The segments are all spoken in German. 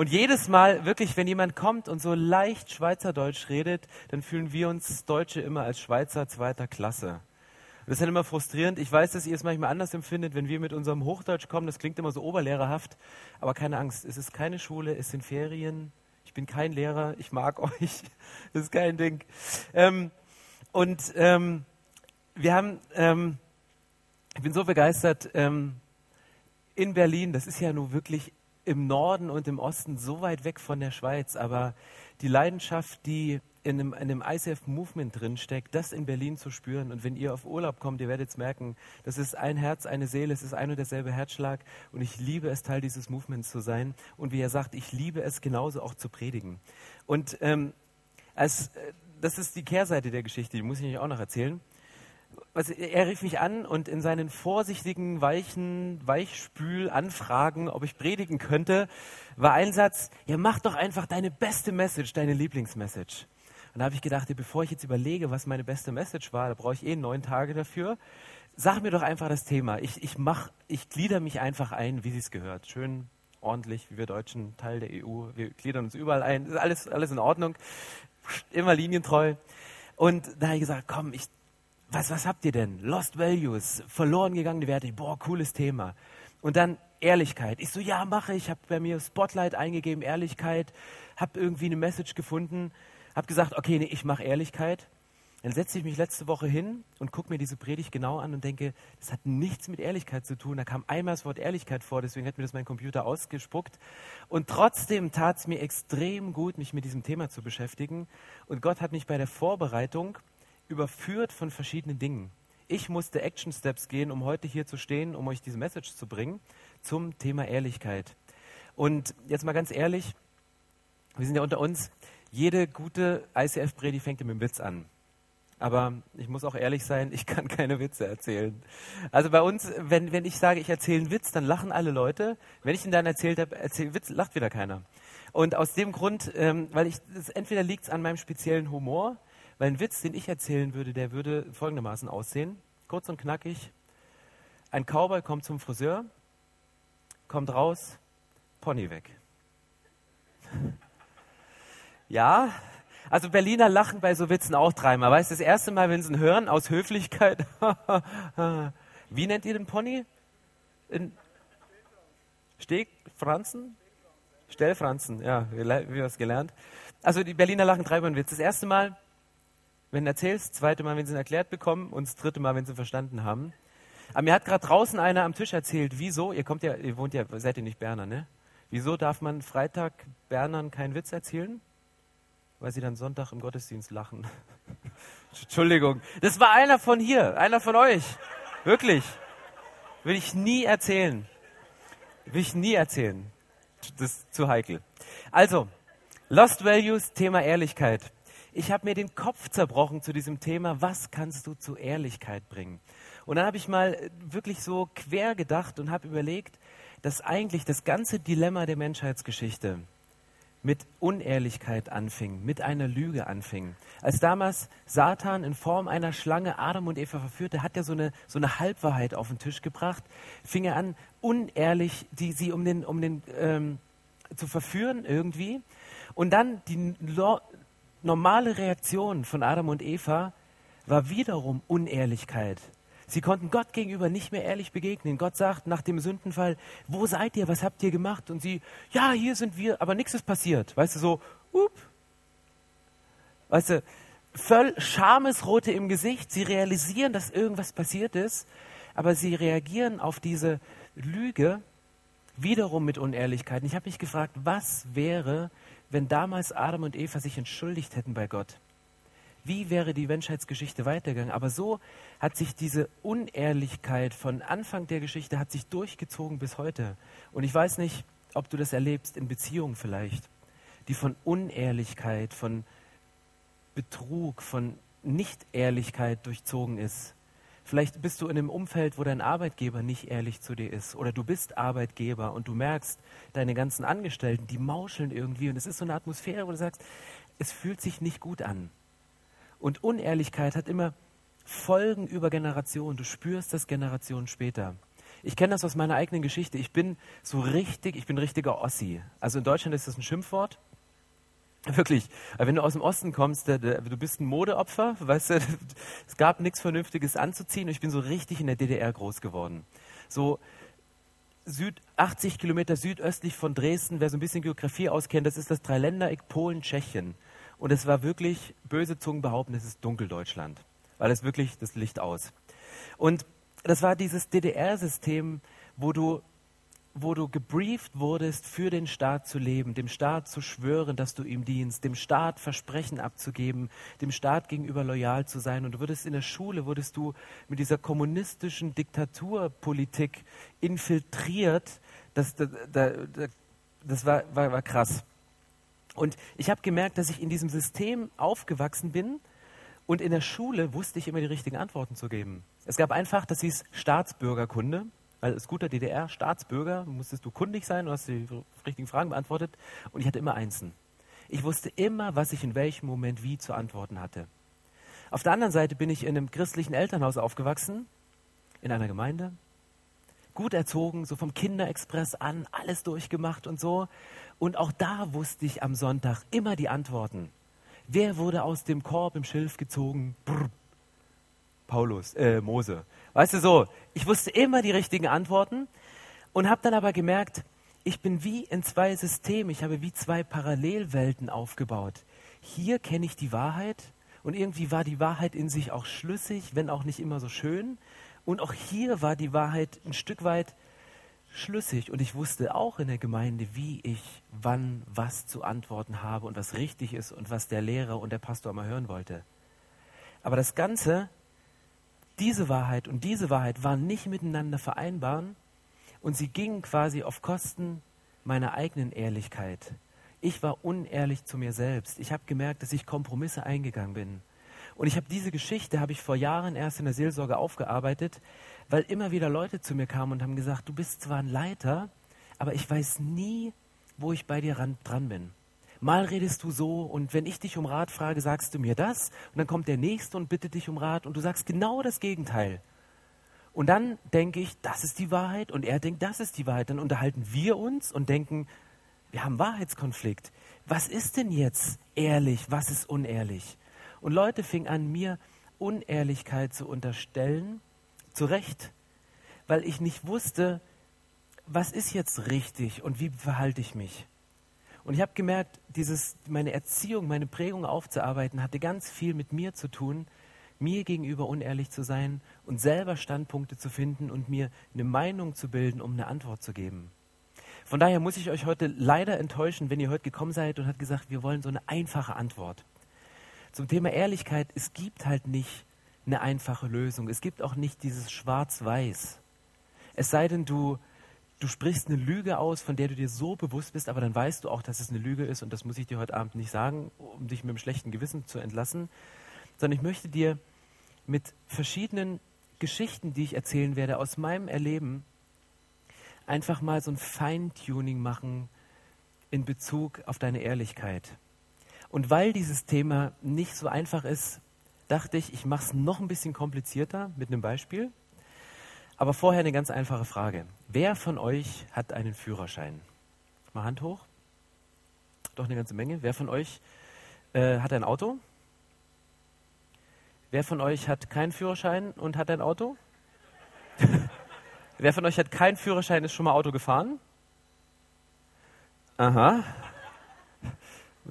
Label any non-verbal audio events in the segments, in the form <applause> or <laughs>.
Und jedes Mal, wirklich, wenn jemand kommt und so leicht Schweizerdeutsch redet, dann fühlen wir uns Deutsche immer als Schweizer zweiter Klasse. Das ist dann immer frustrierend. Ich weiß, dass ihr es manchmal anders empfindet, wenn wir mit unserem Hochdeutsch kommen. Das klingt immer so oberlehrerhaft. Aber keine Angst, es ist keine Schule, es sind Ferien. Ich bin kein Lehrer, ich mag <laughs> euch. Das ist kein Ding. Ähm, und ähm, wir haben, ähm, ich bin so begeistert, ähm, in Berlin, das ist ja nun wirklich im Norden und im Osten so weit weg von der Schweiz, aber die Leidenschaft, die in einem, in einem ICF-Movement drinsteckt, das in Berlin zu spüren. Und wenn ihr auf Urlaub kommt, ihr werdet es merken, das ist ein Herz, eine Seele, es ist ein und derselbe Herzschlag. Und ich liebe es, Teil dieses Movements zu sein. Und wie er sagt, ich liebe es genauso auch zu predigen. Und ähm, als, äh, das ist die Kehrseite der Geschichte, die muss ich euch auch noch erzählen. Also er rief mich an und in seinen vorsichtigen, weichen Weichspül-Anfragen, ob ich predigen könnte, war ein Satz, ja mach doch einfach deine beste Message, deine Lieblingsmessage. Und da habe ich gedacht, bevor ich jetzt überlege, was meine beste Message war, da brauche ich eh neun Tage dafür. Sag mir doch einfach das Thema. Ich, ich, mach, ich glieder mich einfach ein, wie es gehört. Schön ordentlich, wie wir Deutschen, Teil der EU. Wir gliedern uns überall ein. Ist alles, alles in Ordnung. Immer linientreu. Und da habe ich gesagt, komm, ich, was, was habt ihr denn? Lost Values, verloren gegangene Werte. Boah, cooles Thema. Und dann Ehrlichkeit. Ich so, ja, mache ich. habe bei mir Spotlight eingegeben, Ehrlichkeit. Habe irgendwie eine Message gefunden habe gesagt, okay, nee, ich mache Ehrlichkeit. Dann setze ich mich letzte Woche hin und gucke mir diese Predigt genau an und denke, das hat nichts mit Ehrlichkeit zu tun. Da kam einmal das Wort Ehrlichkeit vor, deswegen hat mir das mein Computer ausgespuckt. Und trotzdem tat es mir extrem gut, mich mit diesem Thema zu beschäftigen. Und Gott hat mich bei der Vorbereitung überführt von verschiedenen Dingen. Ich musste Action Steps gehen, um heute hier zu stehen, um euch diese Message zu bringen zum Thema Ehrlichkeit. Und jetzt mal ganz ehrlich, wir sind ja unter uns, jede gute ICF-Predigt fängt mit einem Witz an. Aber ich muss auch ehrlich sein, <laughs> ich kann keine Witze erzählen. Also bei uns, wenn, wenn ich sage, ich erzähle einen Witz, dann lachen alle Leute. Wenn ich ihn dann erzählt habe, erzähle Witz, lacht wieder keiner. Und aus dem Grund, ähm, weil ich, entweder liegt es an meinem speziellen Humor, weil ein Witz, den ich erzählen würde, der würde folgendermaßen aussehen. Kurz und knackig. Ein Cowboy kommt zum Friseur, kommt raus, Pony weg. <laughs> Ja, also Berliner lachen bei so Witzen auch dreimal. Weißt du, das erste Mal, wenn sie ihn hören, aus Höflichkeit. <laughs> Wie nennt ihr den Pony? In Stegfranzen? Stellfranzen, ja, wir es gelernt. Also die Berliner lachen dreimal Witz. Das erste Mal, wenn du erzählst, zweite Mal, wenn sie ihn erklärt bekommen und das dritte Mal, wenn sie ihn verstanden haben. Aber mir hat gerade draußen einer am Tisch erzählt, wieso, ihr kommt ja, ihr wohnt ja, seid ihr nicht Berner, ne? Wieso darf man Freitag Bernern keinen Witz erzählen? weil sie dann Sonntag im Gottesdienst lachen. <laughs> Entschuldigung. Das war einer von hier, einer von euch. Wirklich. Will ich nie erzählen. Will ich nie erzählen. Das ist zu heikel. Also, Lost Values, Thema Ehrlichkeit. Ich habe mir den Kopf zerbrochen zu diesem Thema, was kannst du zu Ehrlichkeit bringen? Und dann habe ich mal wirklich so quer gedacht und habe überlegt, dass eigentlich das ganze Dilemma der Menschheitsgeschichte, mit Unehrlichkeit anfing, mit einer Lüge anfing. Als damals Satan in Form einer Schlange Adam und Eva verführte, hat er so eine, so eine Halbwahrheit auf den Tisch gebracht, fing er an, unehrlich die, sie um den, um den ähm, zu verführen irgendwie. Und dann die normale Reaktion von Adam und Eva war wiederum Unehrlichkeit. Sie konnten Gott gegenüber nicht mehr ehrlich begegnen. Gott sagt nach dem Sündenfall, wo seid ihr, was habt ihr gemacht? Und sie, ja, hier sind wir, aber nichts ist passiert. Weißt du, so, up. Weißt du, voll Schamesrote im Gesicht. Sie realisieren, dass irgendwas passiert ist, aber sie reagieren auf diese Lüge wiederum mit Unehrlichkeit. Und ich habe mich gefragt, was wäre, wenn damals Adam und Eva sich entschuldigt hätten bei Gott? wie wäre die Menschheitsgeschichte weitergegangen. Aber so hat sich diese Unehrlichkeit von Anfang der Geschichte hat sich durchgezogen bis heute. Und ich weiß nicht, ob du das erlebst in Beziehungen vielleicht, die von Unehrlichkeit, von Betrug, von Nicht-Ehrlichkeit durchzogen ist. Vielleicht bist du in einem Umfeld, wo dein Arbeitgeber nicht ehrlich zu dir ist. Oder du bist Arbeitgeber und du merkst, deine ganzen Angestellten, die mauscheln irgendwie. Und es ist so eine Atmosphäre, wo du sagst, es fühlt sich nicht gut an. Und Unehrlichkeit hat immer Folgen über Generationen. Du spürst das Generationen später. Ich kenne das aus meiner eigenen Geschichte. Ich bin so richtig, ich bin richtiger Ossi. Also in Deutschland ist das ein Schimpfwort. Wirklich, wenn du aus dem Osten kommst, du bist ein Modeopfer, weißt du, <laughs> es gab nichts Vernünftiges anzuziehen und ich bin so richtig in der DDR groß geworden. So Süd, 80 Kilometer südöstlich von Dresden, wer so ein bisschen Geografie auskennt, das ist das Dreiländereck Polen, Tschechien. Und es war wirklich, böse Zungen behaupten, es ist Dunkeldeutschland, weil es wirklich das Licht aus. Und das war dieses DDR-System, wo du wo du gebrieft wurdest, für den Staat zu leben, dem Staat zu schwören, dass du ihm dienst, dem Staat Versprechen abzugeben, dem Staat gegenüber loyal zu sein. Und du würdest in der Schule, wurdest du mit dieser kommunistischen Diktaturpolitik infiltriert. Das, das, das war, war, war krass. Und ich habe gemerkt, dass ich in diesem System aufgewachsen bin und in der Schule wusste ich immer die richtigen Antworten zu geben. Es gab einfach, das hieß Staatsbürgerkunde als guter DDR-Staatsbürger musstest du kundig sein und hast die richtigen Fragen beantwortet. Und ich hatte immer Einsen. Ich wusste immer, was ich in welchem Moment wie zu antworten hatte. Auf der anderen Seite bin ich in einem christlichen Elternhaus aufgewachsen, in einer Gemeinde, gut erzogen, so vom Kinderexpress an, alles durchgemacht und so. Und auch da wusste ich am Sonntag immer die Antworten. Wer wurde aus dem Korb im Schilf gezogen? Brr. Paulus, äh, Mose. Weißt du so, ich wusste immer die richtigen Antworten und habe dann aber gemerkt, ich bin wie in zwei Systemen, ich habe wie zwei Parallelwelten aufgebaut. Hier kenne ich die Wahrheit und irgendwie war die Wahrheit in sich auch schlüssig, wenn auch nicht immer so schön. Und auch hier war die Wahrheit ein Stück weit schlüssig und ich wusste auch in der Gemeinde, wie ich wann was zu antworten habe und was richtig ist und was der Lehrer und der Pastor mal hören wollte. Aber das Ganze diese Wahrheit und diese Wahrheit waren nicht miteinander vereinbar und sie gingen quasi auf Kosten meiner eigenen Ehrlichkeit. Ich war unehrlich zu mir selbst. Ich habe gemerkt, dass ich Kompromisse eingegangen bin. Und ich habe diese Geschichte, habe ich vor Jahren erst in der Seelsorge aufgearbeitet, weil immer wieder Leute zu mir kamen und haben gesagt, du bist zwar ein Leiter, aber ich weiß nie, wo ich bei dir ran, dran bin. Mal redest du so und wenn ich dich um Rat frage, sagst du mir das und dann kommt der Nächste und bittet dich um Rat und du sagst genau das Gegenteil. Und dann denke ich, das ist die Wahrheit und er denkt, das ist die Wahrheit. Dann unterhalten wir uns und denken, wir haben Wahrheitskonflikt. Was ist denn jetzt ehrlich, was ist unehrlich? Und Leute fingen an, mir Unehrlichkeit zu unterstellen, zu Recht, weil ich nicht wusste, was ist jetzt richtig und wie verhalte ich mich. Und ich habe gemerkt, dieses, meine Erziehung, meine Prägung aufzuarbeiten, hatte ganz viel mit mir zu tun, mir gegenüber unehrlich zu sein und selber Standpunkte zu finden und mir eine Meinung zu bilden, um eine Antwort zu geben. Von daher muss ich euch heute leider enttäuschen, wenn ihr heute gekommen seid und habt gesagt, wir wollen so eine einfache Antwort. Zum Thema Ehrlichkeit, es gibt halt nicht eine einfache Lösung. Es gibt auch nicht dieses Schwarz-Weiß. Es sei denn, du du sprichst eine Lüge aus, von der du dir so bewusst bist, aber dann weißt du auch, dass es eine Lüge ist und das muss ich dir heute Abend nicht sagen, um dich mit einem schlechten Gewissen zu entlassen, sondern ich möchte dir mit verschiedenen Geschichten, die ich erzählen werde, aus meinem Erleben, einfach mal so ein Feintuning machen in Bezug auf deine Ehrlichkeit. Und weil dieses Thema nicht so einfach ist, dachte ich, ich mache es noch ein bisschen komplizierter mit einem Beispiel. Aber vorher eine ganz einfache Frage. Wer von euch hat einen Führerschein? Mal Hand hoch. Doch eine ganze Menge. Wer von euch äh, hat ein Auto? Wer von euch hat keinen Führerschein und hat ein Auto? <laughs> Wer von euch hat keinen Führerschein, ist schon mal Auto gefahren? Aha.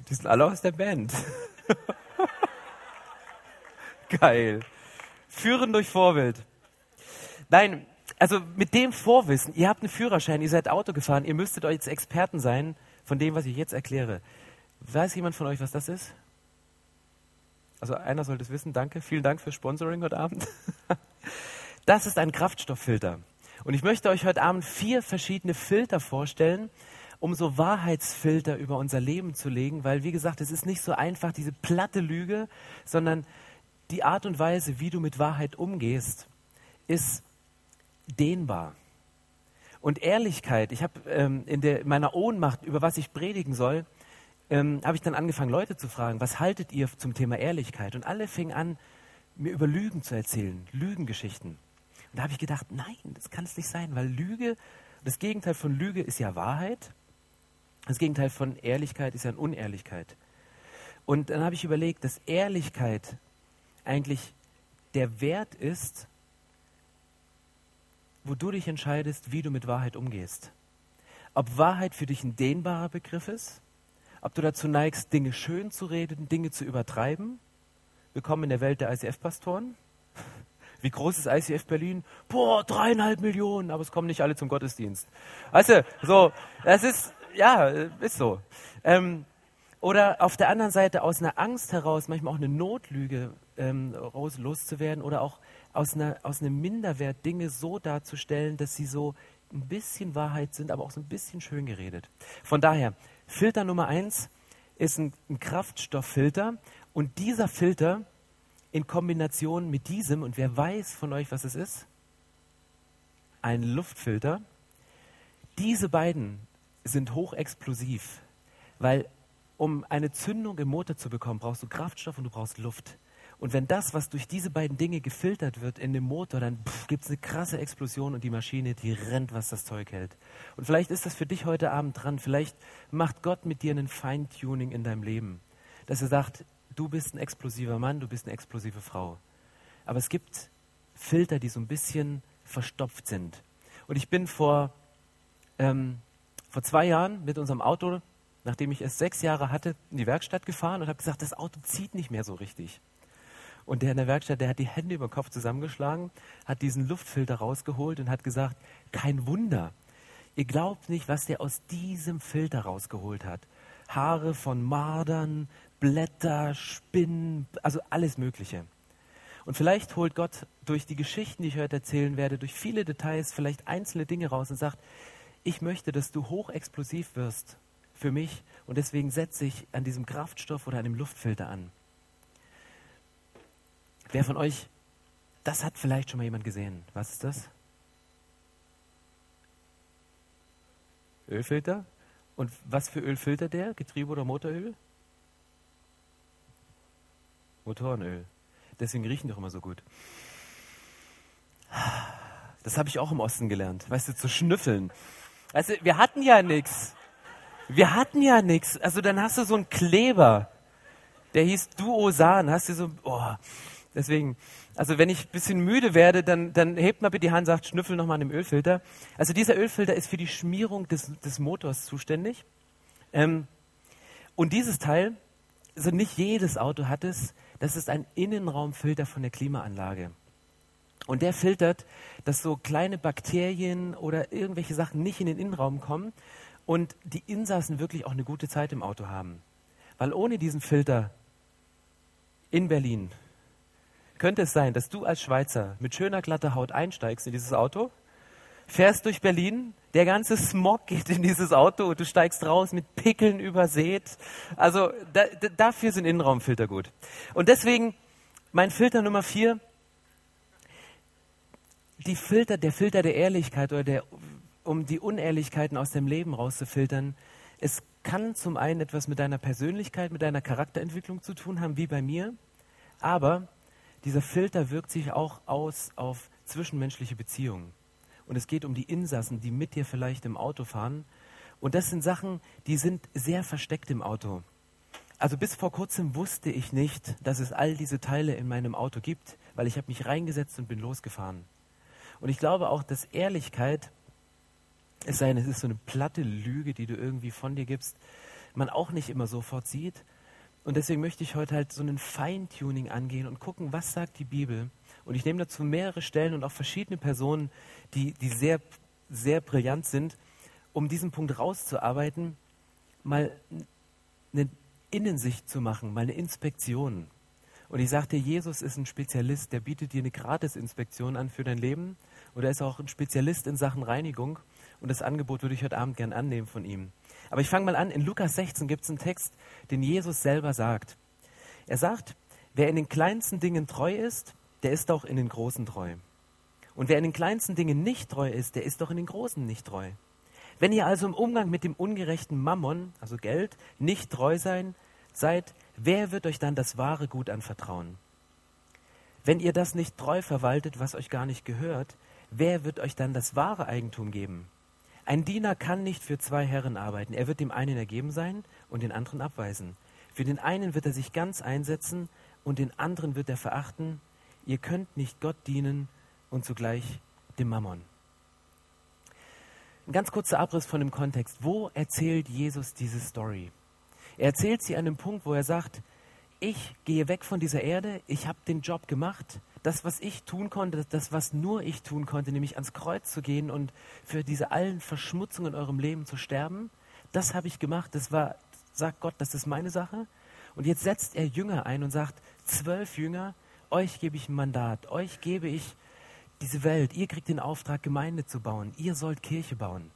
Die sind alle aus der Band. <laughs> Geil. Führen durch Vorbild. Nein, also mit dem Vorwissen, ihr habt einen Führerschein, ihr seid Auto gefahren, ihr müsstet euch jetzt Experten sein von dem, was ich jetzt erkläre. Weiß jemand von euch, was das ist? Also einer sollte es wissen, danke. Vielen Dank fürs Sponsoring heute Abend. <laughs> Das ist ein Kraftstofffilter. Und ich möchte euch heute Abend vier verschiedene Filter vorstellen, um so Wahrheitsfilter über unser Leben zu legen, weil wie gesagt, es ist nicht so einfach, diese platte Lüge, sondern die Art und Weise, wie du mit Wahrheit umgehst, ist dehnbar. Und Ehrlichkeit, ich habe ähm, in, in meiner Ohnmacht, über was ich predigen soll, ähm, habe ich dann angefangen, Leute zu fragen, was haltet ihr zum Thema Ehrlichkeit? Und alle fingen an, mir über Lügen zu erzählen, Lügengeschichten. Und da habe ich gedacht, nein, das kann es nicht sein, weil Lüge, das Gegenteil von Lüge ist ja Wahrheit. Das Gegenteil von Ehrlichkeit ist ja Unehrlichkeit. Und dann habe ich überlegt, dass Ehrlichkeit eigentlich der Wert ist, wo du dich entscheidest, wie du mit Wahrheit umgehst. Ob Wahrheit für dich ein dehnbarer Begriff ist, ob du dazu neigst, Dinge schön zu reden, Dinge zu übertreiben. Willkommen in der Welt der ICF-Pastoren. <laughs> Wie groß ist ICF Berlin? Boah, dreieinhalb Millionen, aber es kommen nicht alle zum Gottesdienst. Weißt du, so, das ist, ja, ist so. Ähm, oder auf der anderen Seite aus einer Angst heraus, manchmal auch eine Notlüge ähm, loszuwerden oder auch aus, einer, aus einem Minderwert Dinge so darzustellen, dass sie so ein bisschen Wahrheit sind, aber auch so ein bisschen schön geredet. Von daher, Filter Nummer eins ist ein, ein Kraftstofffilter und dieser Filter in Kombination mit diesem, und wer weiß von euch, was es ist? Ein Luftfilter. Diese beiden sind hochexplosiv, weil um eine Zündung im Motor zu bekommen, brauchst du Kraftstoff und du brauchst Luft. Und wenn das, was durch diese beiden Dinge gefiltert wird in dem Motor, dann gibt es eine krasse Explosion und die Maschine, die rennt, was das Zeug hält. Und vielleicht ist das für dich heute Abend dran. Vielleicht macht Gott mit dir einen Feintuning in deinem Leben. Dass er sagt, du bist ein explosiver Mann, du bist eine explosive Frau. Aber es gibt Filter, die so ein bisschen verstopft sind. Und ich bin vor, ähm, vor zwei Jahren mit unserem Auto nachdem ich es sechs Jahre hatte, in die Werkstatt gefahren und habe gesagt, das Auto zieht nicht mehr so richtig. Und der in der Werkstatt, der hat die Hände über den Kopf zusammengeschlagen, hat diesen Luftfilter rausgeholt und hat gesagt, kein Wunder. Ihr glaubt nicht, was der aus diesem Filter rausgeholt hat. Haare von Mardern, Blätter, Spinnen, also alles Mögliche. Und vielleicht holt Gott durch die Geschichten, die ich heute erzählen werde, durch viele Details vielleicht einzelne Dinge raus und sagt, ich möchte, dass du hochexplosiv wirst für mich und deswegen setze ich an diesem Kraftstoff oder an dem Luftfilter an. Wer von euch, das hat vielleicht schon mal jemand gesehen. Was ist das? Ölfilter? Und was für Öl filtert der? Getriebe oder Motoröl? Motorenöl. Deswegen riechen die auch immer so gut. Das habe ich auch im Osten gelernt. Weißt du, zu schnüffeln. Du, wir hatten ja nichts. Wir hatten ja nichts. Also dann hast du so einen Kleber, der hieß Duosan. Hast du so, oh, deswegen, also wenn ich ein bisschen müde werde, dann, dann hebt mal bitte die Hand und sagt, schnüffel nochmal an dem Ölfilter. Also dieser Ölfilter ist für die Schmierung des, des Motors zuständig. Ähm, und dieses Teil, also nicht jedes Auto hat es, das ist ein Innenraumfilter von der Klimaanlage. Und der filtert, dass so kleine Bakterien oder irgendwelche Sachen nicht in den Innenraum kommen und die Insassen wirklich auch eine gute Zeit im Auto haben. Weil ohne diesen Filter in Berlin könnte es sein, dass du als Schweizer mit schöner glatter Haut einsteigst in dieses Auto, fährst durch Berlin, der ganze Smog geht in dieses Auto und du steigst raus mit Pickeln übersät. Also da, da, dafür sind Innenraumfilter gut. Und deswegen mein Filter Nummer vier, die Filter, der Filter der Ehrlichkeit oder der um die Unehrlichkeiten aus dem Leben rauszufiltern. Es kann zum einen etwas mit deiner Persönlichkeit, mit deiner Charakterentwicklung zu tun haben, wie bei mir, aber dieser Filter wirkt sich auch aus auf zwischenmenschliche Beziehungen. Und es geht um die Insassen, die mit dir vielleicht im Auto fahren. Und das sind Sachen, die sind sehr versteckt im Auto. Also bis vor kurzem wusste ich nicht, dass es all diese Teile in meinem Auto gibt, weil ich habe mich reingesetzt und bin losgefahren. Und ich glaube auch, dass Ehrlichkeit es sei denn, es ist so eine platte Lüge, die du irgendwie von dir gibst, man auch nicht immer sofort sieht. Und deswegen möchte ich heute halt so einen Feintuning angehen und gucken, was sagt die Bibel. Und ich nehme dazu mehrere Stellen und auch verschiedene Personen, die, die sehr, sehr brillant sind, um diesen Punkt rauszuarbeiten, mal eine Innensicht zu machen, mal eine Inspektion. Und ich sagte, Jesus ist ein Spezialist, der bietet dir eine Gratisinspektion an für dein Leben. Und er ist auch ein Spezialist in Sachen Reinigung. Und das Angebot würde ich heute Abend gern annehmen von ihm. Aber ich fange mal an. In Lukas 16 gibt es einen Text, den Jesus selber sagt. Er sagt, wer in den kleinsten Dingen treu ist, der ist auch in den großen treu. Und wer in den kleinsten Dingen nicht treu ist, der ist doch in den großen nicht treu. Wenn ihr also im Umgang mit dem ungerechten Mammon, also Geld, nicht treu sein, seid, wer wird euch dann das wahre Gut anvertrauen? Wenn ihr das nicht treu verwaltet, was euch gar nicht gehört, wer wird euch dann das wahre Eigentum geben? Ein Diener kann nicht für zwei Herren arbeiten. Er wird dem einen ergeben sein und den anderen abweisen. Für den einen wird er sich ganz einsetzen und den anderen wird er verachten. Ihr könnt nicht Gott dienen und zugleich dem Mammon. Ein ganz kurzer Abriss von dem Kontext. Wo erzählt Jesus diese Story? Er erzählt sie an einem Punkt, wo er sagt, ich gehe weg von dieser Erde, ich habe den Job gemacht, das, was ich tun konnte, das, was nur ich tun konnte, nämlich ans Kreuz zu gehen und für diese allen Verschmutzungen in eurem Leben zu sterben, das habe ich gemacht, das war, sagt Gott, das ist meine Sache. Und jetzt setzt er Jünger ein und sagt, zwölf Jünger, euch gebe ich ein Mandat, euch gebe ich diese Welt, ihr kriegt den Auftrag, Gemeinde zu bauen, ihr sollt Kirche bauen.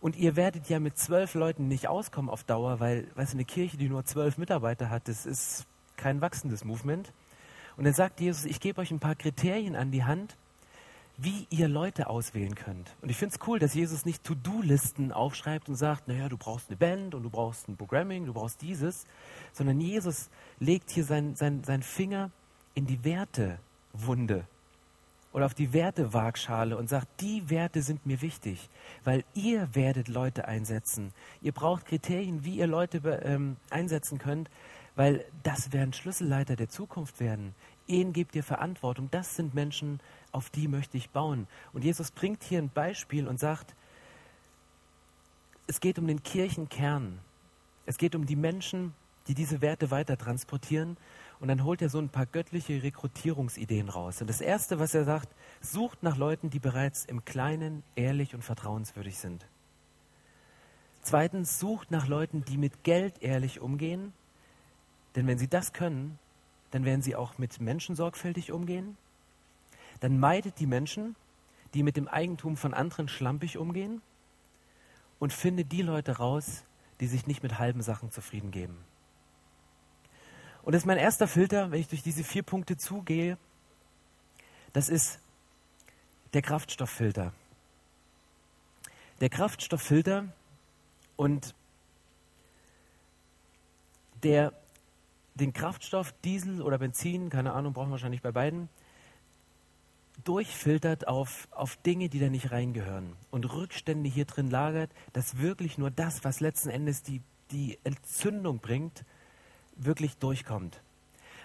Und ihr werdet ja mit zwölf Leuten nicht auskommen auf Dauer, weil, weißt du, eine Kirche, die nur zwölf Mitarbeiter hat, das ist kein wachsendes Movement. Und dann sagt Jesus, ich gebe euch ein paar Kriterien an die Hand, wie ihr Leute auswählen könnt. Und ich finde es cool, dass Jesus nicht To-Do-Listen aufschreibt und sagt, naja, du brauchst eine Band und du brauchst ein Programming, du brauchst dieses, sondern Jesus legt hier seinen sein, sein Finger in die Wertewunde oder auf die Wertewaagschale und sagt, die Werte sind mir wichtig, weil ihr werdet Leute einsetzen. Ihr braucht Kriterien, wie ihr Leute ähm, einsetzen könnt, weil das werden Schlüsselleiter der Zukunft werden. Ihnen gebt ihr Verantwortung. Das sind Menschen, auf die möchte ich bauen. Und Jesus bringt hier ein Beispiel und sagt, es geht um den Kirchenkern. Es geht um die Menschen, die diese Werte weiter transportieren. Und dann holt er so ein paar göttliche Rekrutierungsideen raus. Und das Erste, was er sagt, sucht nach Leuten, die bereits im Kleinen ehrlich und vertrauenswürdig sind. Zweitens, sucht nach Leuten, die mit Geld ehrlich umgehen. Denn wenn sie das können, dann werden sie auch mit Menschen sorgfältig umgehen. Dann meidet die Menschen, die mit dem Eigentum von anderen schlampig umgehen. Und findet die Leute raus, die sich nicht mit halben Sachen zufrieden geben. Und das ist mein erster Filter, wenn ich durch diese vier Punkte zugehe. Das ist der Kraftstofffilter. Der Kraftstofffilter und der den Kraftstoff Diesel oder Benzin, keine Ahnung, brauchen wir wahrscheinlich bei beiden, durchfiltert auf, auf Dinge, die da nicht reingehören und Rückstände hier drin lagert, dass wirklich nur das, was letzten Endes die, die Entzündung bringt, wirklich durchkommt.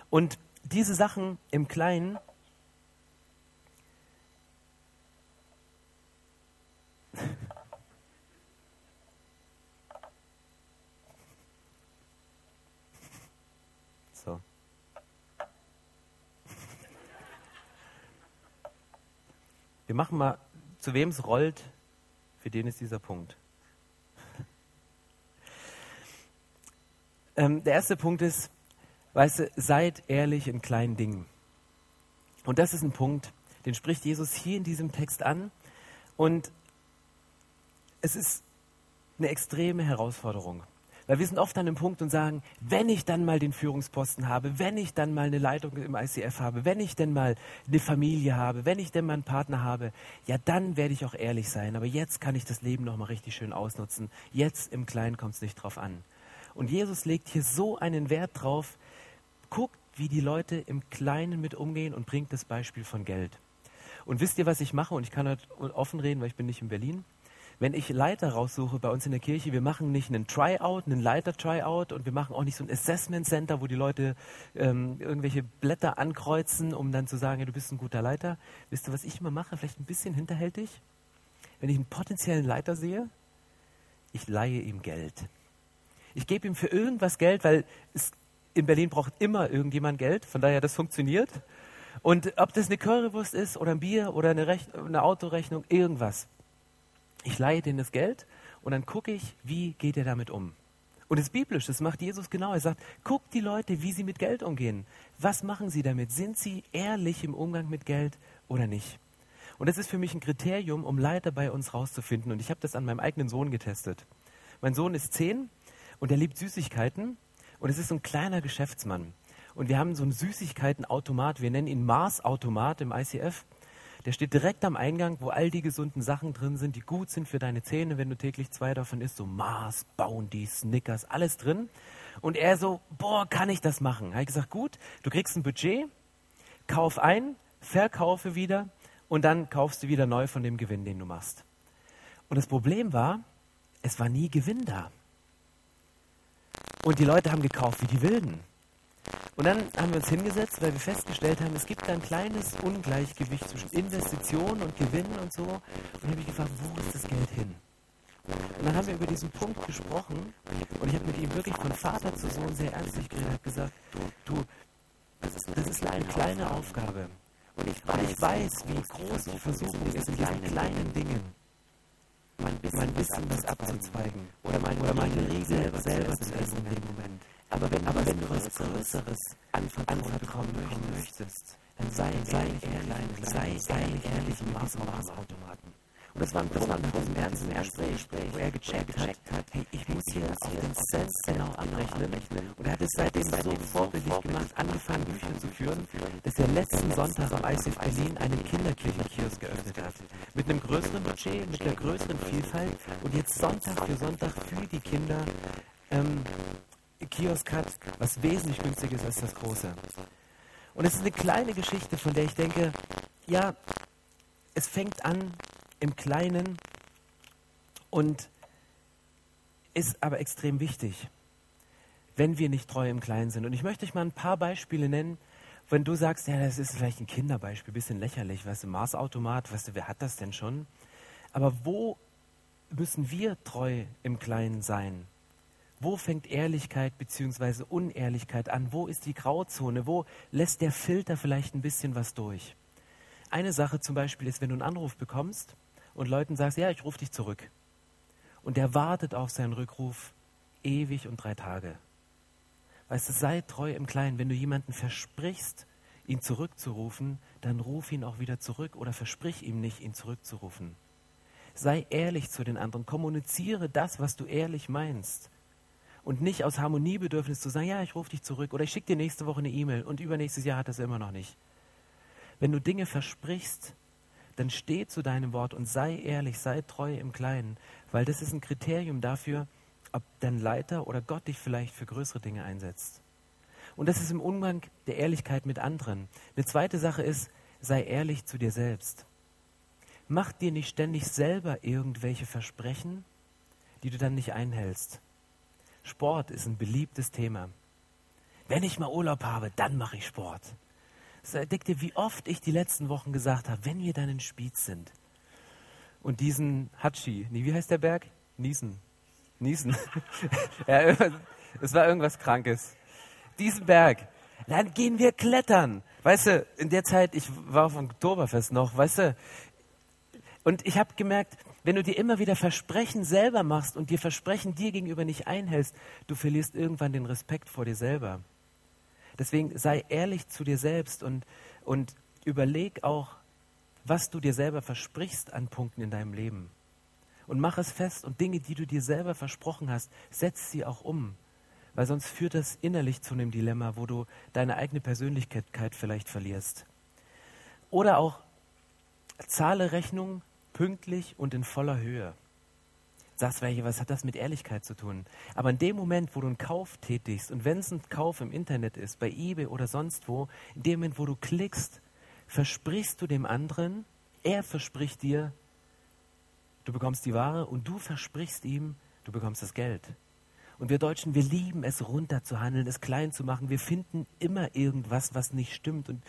Und diese Sachen im Kleinen, so. Machen mal, zu wem es rollt, für den ist dieser Punkt. Ähm, der erste Punkt ist, weißt du, seid ehrlich in kleinen Dingen. Und das ist ein Punkt, den spricht Jesus hier in diesem Text an. Und es ist eine extreme Herausforderung. Weil wir sind oft an dem Punkt und sagen, wenn ich dann mal den Führungsposten habe, wenn ich dann mal eine Leitung im ICF habe, wenn ich denn mal eine Familie habe, wenn ich denn mal einen Partner habe, ja, dann werde ich auch ehrlich sein. Aber jetzt kann ich das Leben nochmal richtig schön ausnutzen. Jetzt im Kleinen kommt es nicht drauf an. Und Jesus legt hier so einen Wert drauf, guckt, wie die Leute im Kleinen mit umgehen und bringt das Beispiel von Geld. Und wisst ihr, was ich mache? Und ich kann heute offen reden, weil ich bin nicht in Berlin. Wenn ich Leiter raussuche bei uns in der Kirche, wir machen nicht einen Tryout, einen Leiter-Tryout und wir machen auch nicht so ein Assessment Center, wo die Leute ähm, irgendwelche Blätter ankreuzen, um dann zu sagen, ja, du bist ein guter Leiter. Wisst ihr, was ich immer mache? Vielleicht ein bisschen hinterhältig. Wenn ich einen potenziellen Leiter sehe, ich leihe ihm Geld. Ich gebe ihm für irgendwas Geld, weil es, in Berlin braucht immer irgendjemand Geld, von daher das funktioniert. Und ob das eine Currywurst ist oder ein Bier oder eine, Rech eine Autorechnung, irgendwas. Ich leihe denen das Geld und dann gucke ich, wie geht er damit um. Und es ist biblisch, das macht Jesus genau. Er sagt, guckt die Leute, wie sie mit Geld umgehen. Was machen sie damit? Sind sie ehrlich im Umgang mit Geld oder nicht? Und das ist für mich ein Kriterium, um Leiter bei uns rauszufinden. Und ich habe das an meinem eigenen Sohn getestet. Mein Sohn ist zehn und er liebt Süßigkeiten und es ist so ein kleiner Geschäftsmann. Und wir haben so einen Süßigkeitenautomat, wir nennen ihn Mars-Automat im ICF. Der steht direkt am Eingang, wo all die gesunden Sachen drin sind, die gut sind für deine Zähne, wenn du täglich zwei davon isst, so Mars, Bounty, Snickers, alles drin. Und er so, boah, kann ich das machen? Er hat gesagt, gut, du kriegst ein Budget, kauf ein, verkaufe wieder und dann kaufst du wieder neu von dem Gewinn, den du machst. Und das Problem war, es war nie Gewinn da. Und die Leute haben gekauft wie die Wilden. Und dann haben wir uns hingesetzt, weil wir festgestellt haben, es gibt ein kleines Ungleichgewicht zwischen Investitionen und Gewinnen und so. Und dann habe ich gefragt, wo ist das Geld hin? Und dann haben wir über diesen Punkt gesprochen und ich habe mit ihm wirklich von Vater zu Sohn sehr ernstlich geredet und gesagt, du, das ist, das ist eine kleine Aufgabe. Und ich weiß, ich weiß wie groß die Versuchung ist in diesen kleinen Dingen mein Wissen, mein Wissen was abzuzweigen oder meine, oder meine selber, selber zu essen in dem Moment. Aber wenn, aber du was Größeres anvertrauen bekommen möchtest, dann sei, sei ehrlich, sei, sei ehrlich mit diesem Maßautomaten. Und das war ein Punkt nach diesem ganzen Gespräch, wo er gecheckt hat, hey, ich muss hier auf den Cent genau abrechnen. Und er hat es seitdem so vorbildlich gemacht, angefangen Bücher zu führen, dass er letzten Sonntag am ICF Berlin einen Kinderkirchenkiosk geöffnet hat. Mit einem größeren Budget, mit einer größeren Vielfalt und jetzt Sonntag für Sonntag für die Kinder ähm, Kiosk hat, was wesentlich günstiger ist als das große. Und es ist eine kleine Geschichte, von der ich denke, ja, es fängt an im Kleinen und ist aber extrem wichtig, wenn wir nicht treu im Kleinen sind. Und ich möchte euch mal ein paar Beispiele nennen, wenn du sagst, ja, das ist vielleicht ein Kinderbeispiel, bisschen lächerlich, weißt du, Maßautomat, weißt du, wer hat das denn schon? Aber wo müssen wir treu im Kleinen sein? Wo fängt Ehrlichkeit bzw. Unehrlichkeit an? Wo ist die Grauzone? Wo lässt der Filter vielleicht ein bisschen was durch? Eine Sache zum Beispiel ist, wenn du einen Anruf bekommst und Leuten sagst, ja, ich rufe dich zurück. Und der wartet auf seinen Rückruf ewig und drei Tage. Weißt du, sei treu im Kleinen. Wenn du jemanden versprichst, ihn zurückzurufen, dann ruf ihn auch wieder zurück oder versprich ihm nicht, ihn zurückzurufen. Sei ehrlich zu den anderen. Kommuniziere das, was du ehrlich meinst. Und nicht aus Harmoniebedürfnis zu sagen, ja, ich rufe dich zurück oder ich schicke dir nächste Woche eine E-Mail und übernächstes Jahr hat es immer noch nicht. Wenn du Dinge versprichst, dann steh zu deinem Wort und sei ehrlich, sei treu im Kleinen, weil das ist ein Kriterium dafür, ob dein Leiter oder Gott dich vielleicht für größere Dinge einsetzt. Und das ist im Umgang der Ehrlichkeit mit anderen. Eine zweite Sache ist, sei ehrlich zu dir selbst. Mach dir nicht ständig selber irgendwelche Versprechen, die du dann nicht einhältst. Sport ist ein beliebtes Thema. Wenn ich mal Urlaub habe, dann mache ich Sport. Denk dir, wie oft ich die letzten Wochen gesagt habe, wenn wir dann in Spiez sind und diesen Hatschi, nee, wie heißt der Berg? Niesen. Niesen. <laughs> ja, es war irgendwas Krankes. Diesen Berg, dann gehen wir klettern. Weißt du, in der Zeit, ich war auf dem Oktoberfest noch, weißt du, und ich habe gemerkt, wenn du dir immer wieder Versprechen selber machst und dir Versprechen dir gegenüber nicht einhältst, du verlierst irgendwann den Respekt vor dir selber. Deswegen sei ehrlich zu dir selbst und, und überleg auch, was du dir selber versprichst an Punkten in deinem Leben. Und mach es fest und Dinge, die du dir selber versprochen hast, setz sie auch um. Weil sonst führt das innerlich zu einem Dilemma, wo du deine eigene Persönlichkeit vielleicht verlierst. Oder auch zahle Rechnung pünktlich und in voller Höhe sagst, was hat das mit Ehrlichkeit zu tun? Aber in dem Moment, wo du einen Kauf tätigst und wenn es ein Kauf im Internet ist, bei eBay oder sonst wo, in dem Moment, wo du klickst, versprichst du dem anderen, er verspricht dir, du bekommst die Ware und du versprichst ihm, du bekommst das Geld. Und wir Deutschen, wir lieben es runterzuhandeln, es klein zu machen. Wir finden immer irgendwas, was nicht stimmt. Und,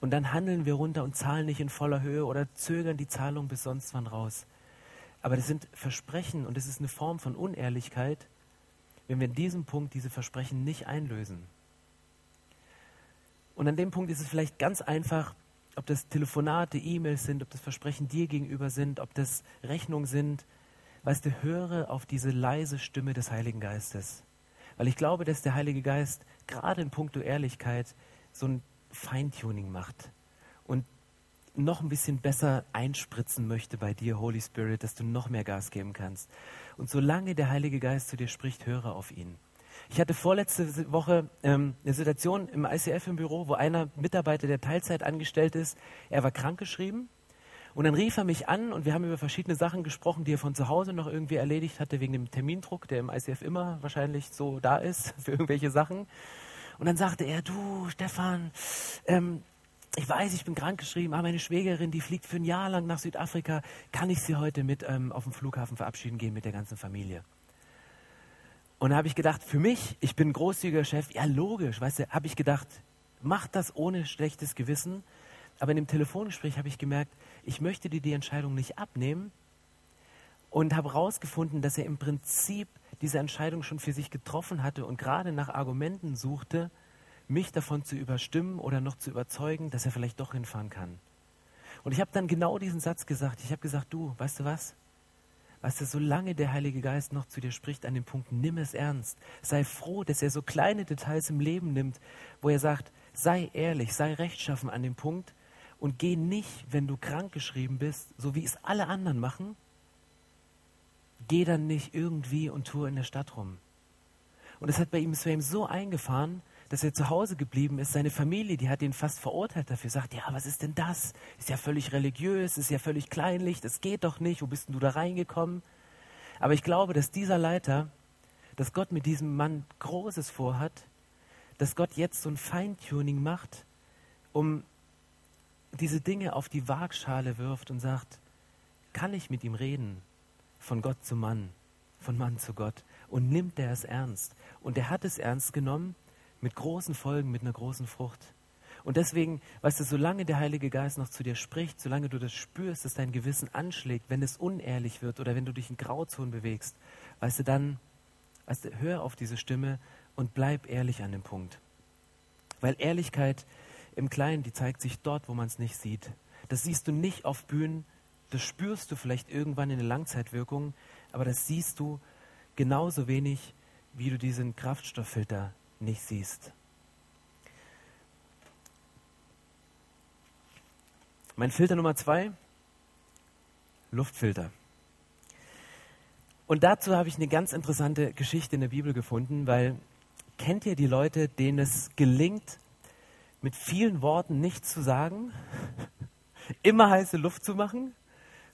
und dann handeln wir runter und zahlen nicht in voller Höhe oder zögern die Zahlung bis sonst wann raus. Aber das sind Versprechen und es ist eine Form von Unehrlichkeit, wenn wir in diesem Punkt diese Versprechen nicht einlösen. Und an dem Punkt ist es vielleicht ganz einfach, ob das Telefonate, E-Mails sind, ob das Versprechen dir gegenüber sind, ob das Rechnungen sind. Weißt du, höre auf diese leise Stimme des Heiligen Geistes. Weil ich glaube, dass der Heilige Geist gerade in puncto Ehrlichkeit so ein Feintuning macht und noch ein bisschen besser einspritzen möchte bei dir, Holy Spirit, dass du noch mehr Gas geben kannst. Und solange der Heilige Geist zu dir spricht, höre auf ihn. Ich hatte vorletzte Woche ähm, eine Situation im ICF im Büro, wo einer Mitarbeiter, der Teilzeit angestellt ist, er war krankgeschrieben. Und dann rief er mich an und wir haben über verschiedene Sachen gesprochen, die er von zu Hause noch irgendwie erledigt hatte, wegen dem Termindruck, der im ICF immer wahrscheinlich so da ist <laughs> für irgendwelche Sachen. Und dann sagte er, du, Stefan, ähm, ich weiß, ich bin krankgeschrieben, aber meine Schwägerin, die fliegt für ein Jahr lang nach Südafrika, kann ich sie heute mit ähm, auf dem Flughafen verabschieden gehen mit der ganzen Familie? Und da habe ich gedacht, für mich, ich bin großzügiger Chef, ja logisch, weißt du, habe ich gedacht, mach das ohne schlechtes Gewissen. Aber in dem Telefongespräch habe ich gemerkt, ich möchte dir die Entscheidung nicht abnehmen und habe herausgefunden, dass er im Prinzip diese Entscheidung schon für sich getroffen hatte und gerade nach Argumenten suchte, mich davon zu überstimmen oder noch zu überzeugen, dass er vielleicht doch hinfahren kann. Und ich habe dann genau diesen Satz gesagt. Ich habe gesagt, du, weißt du was? Weißt du, solange der Heilige Geist noch zu dir spricht an dem Punkt, nimm es ernst. Sei froh, dass er so kleine Details im Leben nimmt, wo er sagt, sei ehrlich, sei rechtschaffen an dem Punkt und geh nicht, wenn du krank geschrieben bist, so wie es alle anderen machen, geh dann nicht irgendwie und tue in der Stadt rum. Und es hat bei ihm, ihm so eingefahren, dass er zu Hause geblieben ist. Seine Familie, die hat ihn fast verurteilt dafür, sagt, ja, was ist denn das? Ist ja völlig religiös, ist ja völlig kleinlich, das geht doch nicht, wo bist denn du da reingekommen? Aber ich glaube, dass dieser Leiter, dass Gott mit diesem Mann Großes vorhat, dass Gott jetzt so ein Feintuning macht, um diese Dinge auf die Waagschale wirft und sagt, kann ich mit ihm reden? Von Gott zu Mann, von Mann zu Gott. Und nimmt er es ernst? Und er hat es ernst genommen mit großen Folgen, mit einer großen Frucht. Und deswegen, weißt du, solange der Heilige Geist noch zu dir spricht, solange du das spürst, dass dein Gewissen anschlägt, wenn es unehrlich wird oder wenn du dich in Grauzonen bewegst, weißt du, dann, weißt du, hör auf diese Stimme und bleib ehrlich an dem Punkt. Weil Ehrlichkeit im Kleinen, die zeigt sich dort, wo man es nicht sieht. Das siehst du nicht auf Bühnen, das spürst du vielleicht irgendwann in der Langzeitwirkung, aber das siehst du genauso wenig, wie du diesen Kraftstofffilter nicht siehst. Mein Filter Nummer zwei, Luftfilter. Und dazu habe ich eine ganz interessante Geschichte in der Bibel gefunden, weil kennt ihr die Leute, denen es gelingt, mit vielen Worten nichts zu sagen, <laughs> immer heiße Luft zu machen,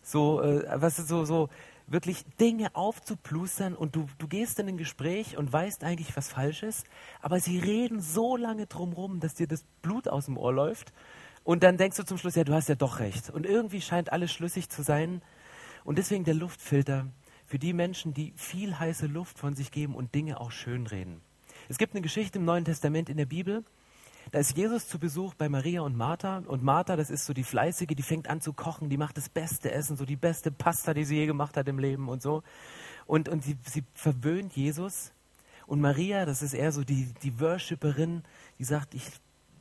so, äh, was ist so, so wirklich Dinge aufzuplustern und du, du gehst in ein Gespräch und weißt eigentlich was Falsches, aber sie reden so lange drumherum, dass dir das Blut aus dem Ohr läuft und dann denkst du zum Schluss, ja, du hast ja doch recht. Und irgendwie scheint alles schlüssig zu sein und deswegen der Luftfilter für die Menschen, die viel heiße Luft von sich geben und Dinge auch schön reden. Es gibt eine Geschichte im Neuen Testament in der Bibel, da ist Jesus zu Besuch bei Maria und Martha. Und Martha, das ist so die Fleißige, die fängt an zu kochen, die macht das beste Essen, so die beste Pasta, die sie je gemacht hat im Leben und so. Und, und sie, sie verwöhnt Jesus. Und Maria, das ist eher so die, die Worshipperin, die sagt, ich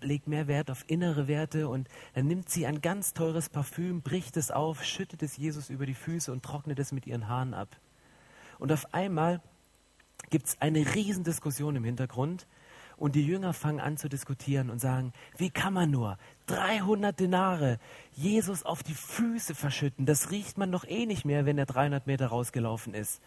lege mehr Wert auf innere Werte. Und dann nimmt sie ein ganz teures Parfüm, bricht es auf, schüttet es Jesus über die Füße und trocknet es mit ihren Haaren ab. Und auf einmal gibt es eine Riesendiskussion im Hintergrund und die Jünger fangen an zu diskutieren und sagen, wie kann man nur 300 Denare Jesus auf die Füße verschütten? Das riecht man doch eh nicht mehr, wenn er 300 Meter rausgelaufen ist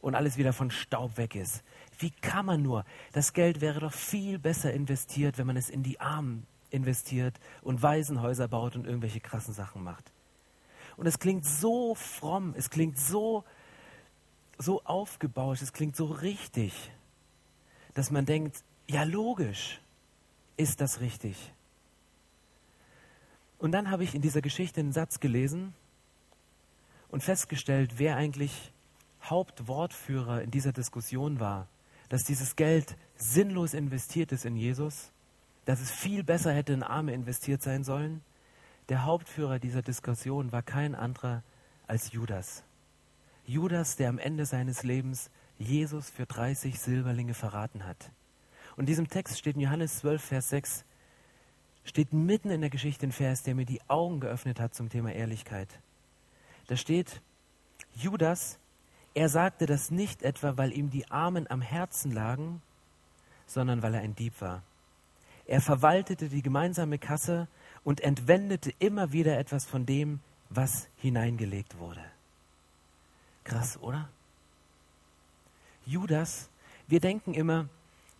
und alles wieder von Staub weg ist. Wie kann man nur? Das Geld wäre doch viel besser investiert, wenn man es in die Armen investiert und Waisenhäuser baut und irgendwelche krassen Sachen macht. Und es klingt so fromm, es klingt so, so aufgebaut, es klingt so richtig, dass man denkt, ja, logisch ist das richtig. Und dann habe ich in dieser Geschichte einen Satz gelesen und festgestellt, wer eigentlich Hauptwortführer in dieser Diskussion war, dass dieses Geld sinnlos investiert ist in Jesus, dass es viel besser hätte in Arme investiert sein sollen. Der Hauptführer dieser Diskussion war kein anderer als Judas. Judas, der am Ende seines Lebens Jesus für 30 Silberlinge verraten hat. Und in diesem Text steht in Johannes 12, Vers 6, steht mitten in der Geschichte ein Vers, der mir die Augen geöffnet hat zum Thema Ehrlichkeit. Da steht, Judas, er sagte das nicht etwa, weil ihm die Armen am Herzen lagen, sondern weil er ein Dieb war. Er verwaltete die gemeinsame Kasse und entwendete immer wieder etwas von dem, was hineingelegt wurde. Krass, oder? Judas, wir denken immer,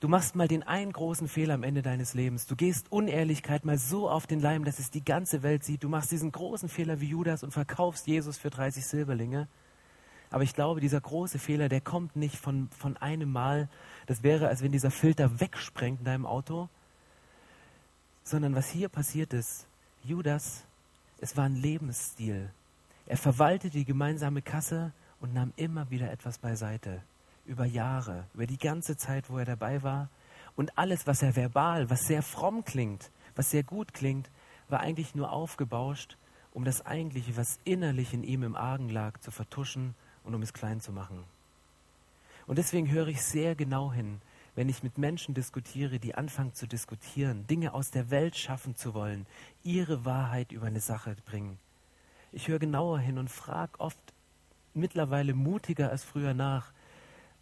Du machst mal den einen großen Fehler am Ende deines Lebens. Du gehst Unehrlichkeit mal so auf den Leim, dass es die ganze Welt sieht. Du machst diesen großen Fehler wie Judas und verkaufst Jesus für 30 Silberlinge. Aber ich glaube, dieser große Fehler, der kommt nicht von, von einem Mal. Das wäre, als wenn dieser Filter wegsprengt in deinem Auto. Sondern was hier passiert ist, Judas, es war ein Lebensstil. Er verwaltete die gemeinsame Kasse und nahm immer wieder etwas beiseite. Über Jahre, über die ganze Zeit, wo er dabei war. Und alles, was er verbal, was sehr fromm klingt, was sehr gut klingt, war eigentlich nur aufgebauscht, um das Eigentliche, was innerlich in ihm im Argen lag, zu vertuschen und um es klein zu machen. Und deswegen höre ich sehr genau hin, wenn ich mit Menschen diskutiere, die anfangen zu diskutieren, Dinge aus der Welt schaffen zu wollen, ihre Wahrheit über eine Sache bringen. Ich höre genauer hin und frage oft mittlerweile mutiger als früher nach,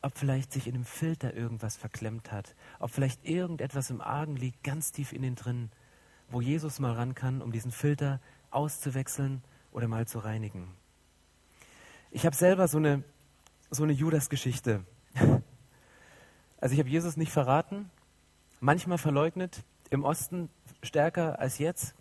ob vielleicht sich in dem Filter irgendwas verklemmt hat, ob vielleicht irgendetwas im Argen liegt, ganz tief in den drin, wo Jesus mal ran kann, um diesen Filter auszuwechseln oder mal zu reinigen. Ich habe selber so eine, so eine Judas-Geschichte. <laughs> Also ich habe Jesus nicht verraten, manchmal verleugnet, im Osten stärker als jetzt.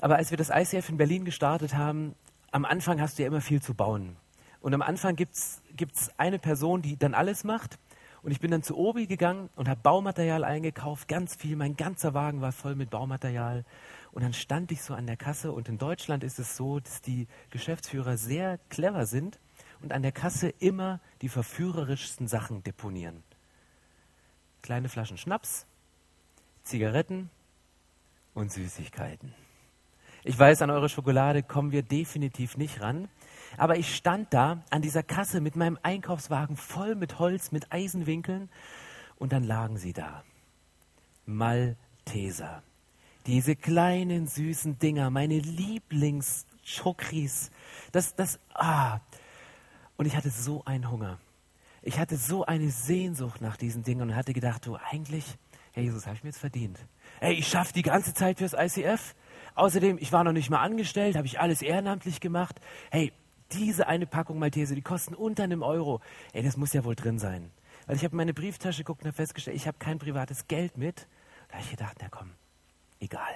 Aber als wir das ICF in Berlin gestartet haben, am Anfang hast du ja immer viel zu bauen. Und am Anfang gibt es eine Person, die dann alles macht. Und ich bin dann zu Obi gegangen und habe Baumaterial eingekauft, ganz viel. Mein ganzer Wagen war voll mit Baumaterial. Und dann stand ich so an der Kasse. Und in Deutschland ist es so, dass die Geschäftsführer sehr clever sind und an der Kasse immer die verführerischsten Sachen deponieren. Kleine Flaschen Schnaps, Zigaretten und Süßigkeiten. Ich weiß, an eure Schokolade kommen wir definitiv nicht ran. Aber ich stand da an dieser Kasse mit meinem Einkaufswagen voll mit Holz, mit Eisenwinkeln und dann lagen sie da. Malteser. Diese kleinen süßen Dinger, meine Lieblingschokris. Das, das, ah. Und ich hatte so einen Hunger. Ich hatte so eine Sehnsucht nach diesen Dingen und hatte gedacht, du eigentlich, Herr Jesus, habe ich mir jetzt verdient. Ey, ich schaffe die ganze Zeit fürs ICF. Außerdem, ich war noch nicht mal angestellt, habe ich alles ehrenamtlich gemacht. Hey, diese eine Packung Maltese, die kosten unter einem Euro. Ey, das muss ja wohl drin sein. Weil ich habe meine Brieftasche geguckt und habe festgestellt, ich habe kein privates Geld mit. Da habe ich gedacht, na komm, egal.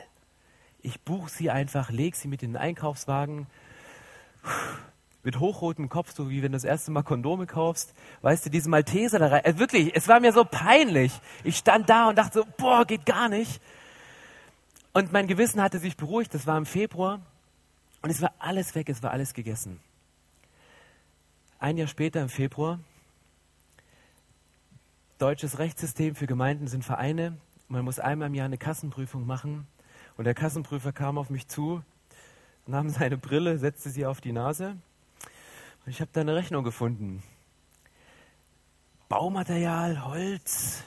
Ich buche sie einfach, lege sie mit in den Einkaufswagen, mit hochrotem Kopf, so wie wenn du das erste Mal Kondome kaufst. Weißt du, diese Malteser da rein. Also wirklich, es war mir so peinlich. Ich stand da und dachte so, boah, geht gar nicht. Und mein Gewissen hatte sich beruhigt, das war im Februar. Und es war alles weg, es war alles gegessen. Ein Jahr später, im Februar, deutsches Rechtssystem für Gemeinden sind Vereine. Man muss einmal im Jahr eine Kassenprüfung machen. Und der Kassenprüfer kam auf mich zu, nahm seine Brille, setzte sie auf die Nase. Und ich habe da eine Rechnung gefunden. Baumaterial, Holz,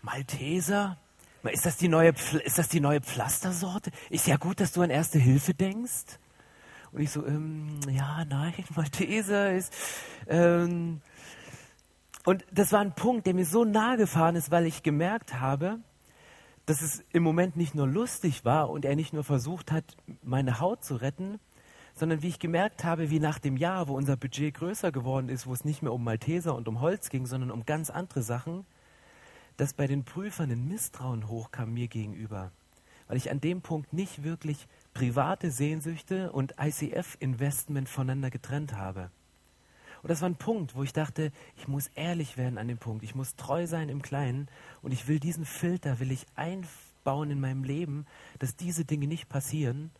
Malteser, ist das die neue, ist das die neue Pflastersorte? Ist ja gut, dass du an Erste Hilfe denkst. Und ich so, ähm, ja, nein, <laughs> Malteser ist. Ähm, und das war ein Punkt, der mir so nahe gefahren ist, weil ich gemerkt habe, dass es im Moment nicht nur lustig war und er nicht nur versucht hat, meine Haut zu retten, sondern wie ich gemerkt habe, wie nach dem Jahr, wo unser Budget größer geworden ist, wo es nicht mehr um Malteser und um Holz ging, sondern um ganz andere Sachen, dass bei den Prüfern ein Misstrauen hochkam mir gegenüber, weil ich an dem Punkt nicht wirklich private Sehnsüchte und ICF-Investment voneinander getrennt habe. Und das war ein Punkt, wo ich dachte, ich muss ehrlich werden an dem Punkt, ich muss treu sein im Kleinen und ich will diesen Filter, will ich einbauen in meinem Leben, dass diese Dinge nicht passieren,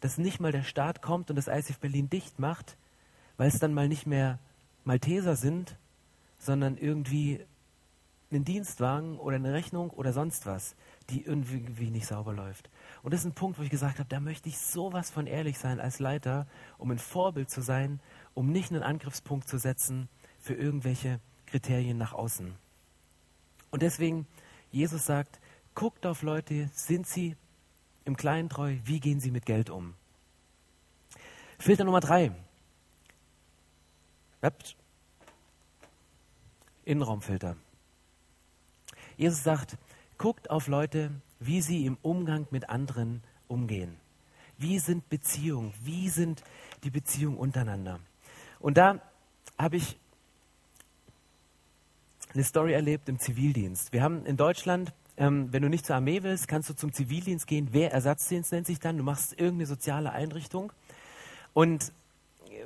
dass nicht mal der Staat kommt und das ICF Berlin dicht macht, weil es dann mal nicht mehr Malteser sind, sondern irgendwie einen Dienstwagen oder eine Rechnung oder sonst was, die irgendwie nicht sauber läuft. Und das ist ein Punkt, wo ich gesagt habe, da möchte ich sowas von ehrlich sein als Leiter, um ein Vorbild zu sein, um nicht einen Angriffspunkt zu setzen für irgendwelche Kriterien nach außen. Und deswegen, Jesus sagt, guckt auf Leute, sind sie im Kleinen treu, wie gehen sie mit Geld um? Filter Nummer drei. Innenraumfilter. Jesus sagt, guckt auf Leute, wie sie im Umgang mit anderen umgehen. Wie sind Beziehungen? Wie sind die Beziehungen untereinander? Und da habe ich eine Story erlebt im Zivildienst. Wir haben in Deutschland, ähm, wenn du nicht zur Armee willst, kannst du zum Zivildienst gehen. Wehrersatzdienst nennt sich dann. Du machst irgendeine soziale Einrichtung. Und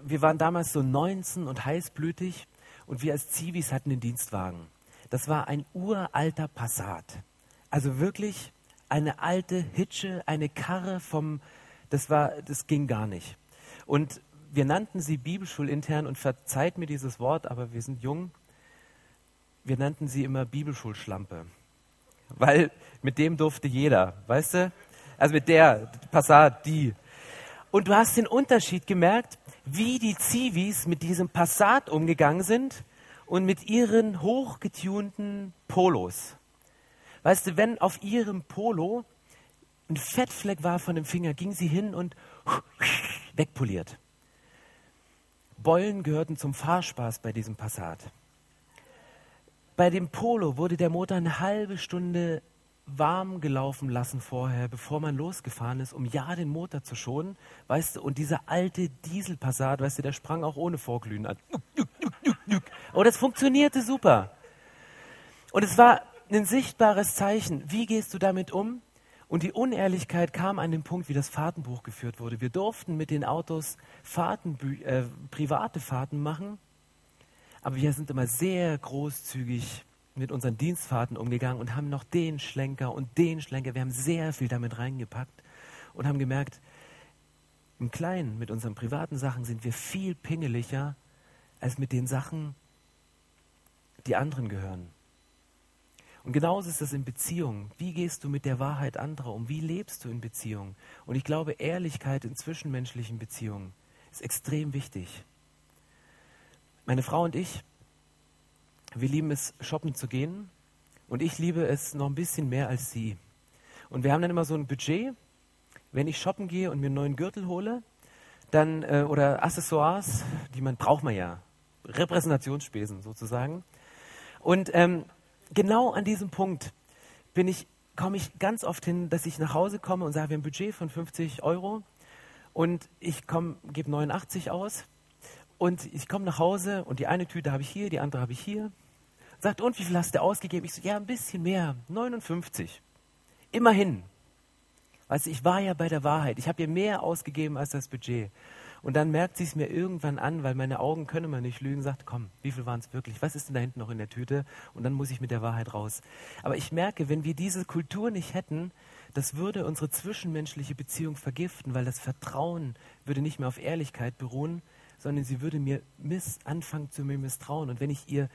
wir waren damals so 19 und heißblütig und wir als Zivis hatten den Dienstwagen. Das war ein uralter Passat. Also wirklich eine alte Hitsche, eine Karre vom, das war, das ging gar nicht. Und wir nannten sie Bibelschulintern und verzeiht mir dieses Wort, aber wir sind jung. Wir nannten sie immer Bibelschulschlampe. Weil mit dem durfte jeder, weißt du? Also mit der Passat, die. Und du hast den Unterschied gemerkt, wie die Zivis mit diesem Passat umgegangen sind und mit ihren hochgetunten Polos. Weißt du, wenn auf ihrem Polo ein Fettfleck war von dem Finger, ging sie hin und wegpoliert. Beulen gehörten zum Fahrspaß bei diesem Passat. Bei dem Polo wurde der Motor eine halbe Stunde warm gelaufen lassen vorher, bevor man losgefahren ist, um ja den Motor zu schonen. Weißt du, und dieser alte Dieselpassat, weißt du, der sprang auch ohne Vorglühen an. Aber das funktionierte super. Und es war ein sichtbares Zeichen. Wie gehst du damit um? Und die Unehrlichkeit kam an den Punkt, wie das Fahrtenbuch geführt wurde. Wir durften mit den Autos Fahrten, äh, private Fahrten machen, aber wir sind immer sehr großzügig mit unseren Dienstfahrten umgegangen und haben noch den Schlenker und den Schlenker. Wir haben sehr viel damit reingepackt und haben gemerkt, im Kleinen, mit unseren privaten Sachen sind wir viel pingeliger als mit den Sachen, die anderen gehören. Und genauso ist das in Beziehungen. Wie gehst du mit der Wahrheit anderer um? Wie lebst du in Beziehungen? Und ich glaube, Ehrlichkeit in zwischenmenschlichen Beziehungen ist extrem wichtig. Meine Frau und ich, wir lieben es, shoppen zu gehen. Und ich liebe es noch ein bisschen mehr als sie. Und wir haben dann immer so ein Budget. Wenn ich shoppen gehe und mir einen neuen Gürtel hole, dann, äh, oder Accessoires, die man braucht man ja. Repräsentationsspesen sozusagen. Und ähm, genau an diesem Punkt bin ich, komme ich ganz oft hin, dass ich nach Hause komme und sage, wir haben ein Budget von 50 Euro und ich gebe 89 aus und ich komme nach Hause und die eine Tüte habe ich hier, die andere habe ich hier. Sagt, und wie viel hast du ausgegeben? Ich so, ja, ein bisschen mehr, 59. Immerhin. Weißt du, ich war ja bei der Wahrheit. Ich habe ihr mehr ausgegeben als das Budget. Und dann merkt sie es mir irgendwann an, weil meine Augen können mir nicht lügen, sagt, komm, wie viel waren es wirklich? Was ist denn da hinten noch in der Tüte? Und dann muss ich mit der Wahrheit raus. Aber ich merke, wenn wir diese Kultur nicht hätten, das würde unsere zwischenmenschliche Beziehung vergiften, weil das Vertrauen würde nicht mehr auf Ehrlichkeit beruhen, sondern sie würde mir miss anfangen zu mir misstrauen. Und wenn ich ihr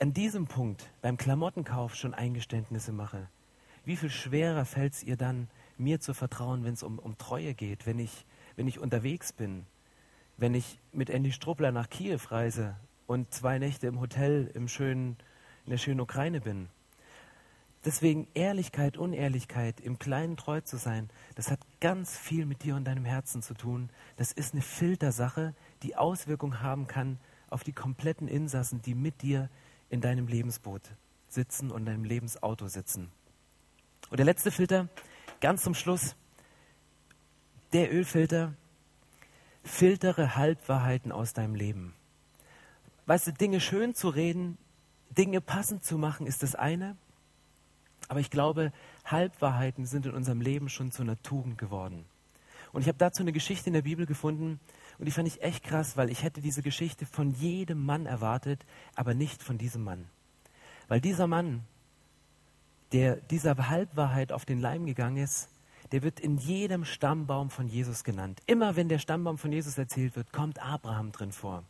an diesem Punkt beim Klamottenkauf schon Eingeständnisse mache, wie viel schwerer fällt es ihr dann, mir zu vertrauen, wenn es um, um Treue geht, wenn ich wenn ich unterwegs bin, wenn ich mit Andy Struppler nach Kiew reise und zwei Nächte im Hotel im schönen, in der schönen Ukraine bin. Deswegen Ehrlichkeit, Unehrlichkeit, im Kleinen treu zu sein, das hat ganz viel mit dir und deinem Herzen zu tun. Das ist eine Filtersache, die Auswirkungen haben kann auf die kompletten Insassen, die mit dir in deinem Lebensboot sitzen und in deinem Lebensauto sitzen. Und der letzte Filter, ganz zum Schluss, der Ölfilter, filtere Halbwahrheiten aus deinem Leben. Weißt du, Dinge schön zu reden, Dinge passend zu machen, ist das eine. Aber ich glaube, Halbwahrheiten sind in unserem Leben schon zu einer Tugend geworden. Und ich habe dazu eine Geschichte in der Bibel gefunden und die fand ich echt krass, weil ich hätte diese Geschichte von jedem Mann erwartet, aber nicht von diesem Mann. Weil dieser Mann, der dieser Halbwahrheit auf den Leim gegangen ist, der wird in jedem Stammbaum von Jesus genannt. Immer wenn der Stammbaum von Jesus erzählt wird, kommt Abraham drin vor.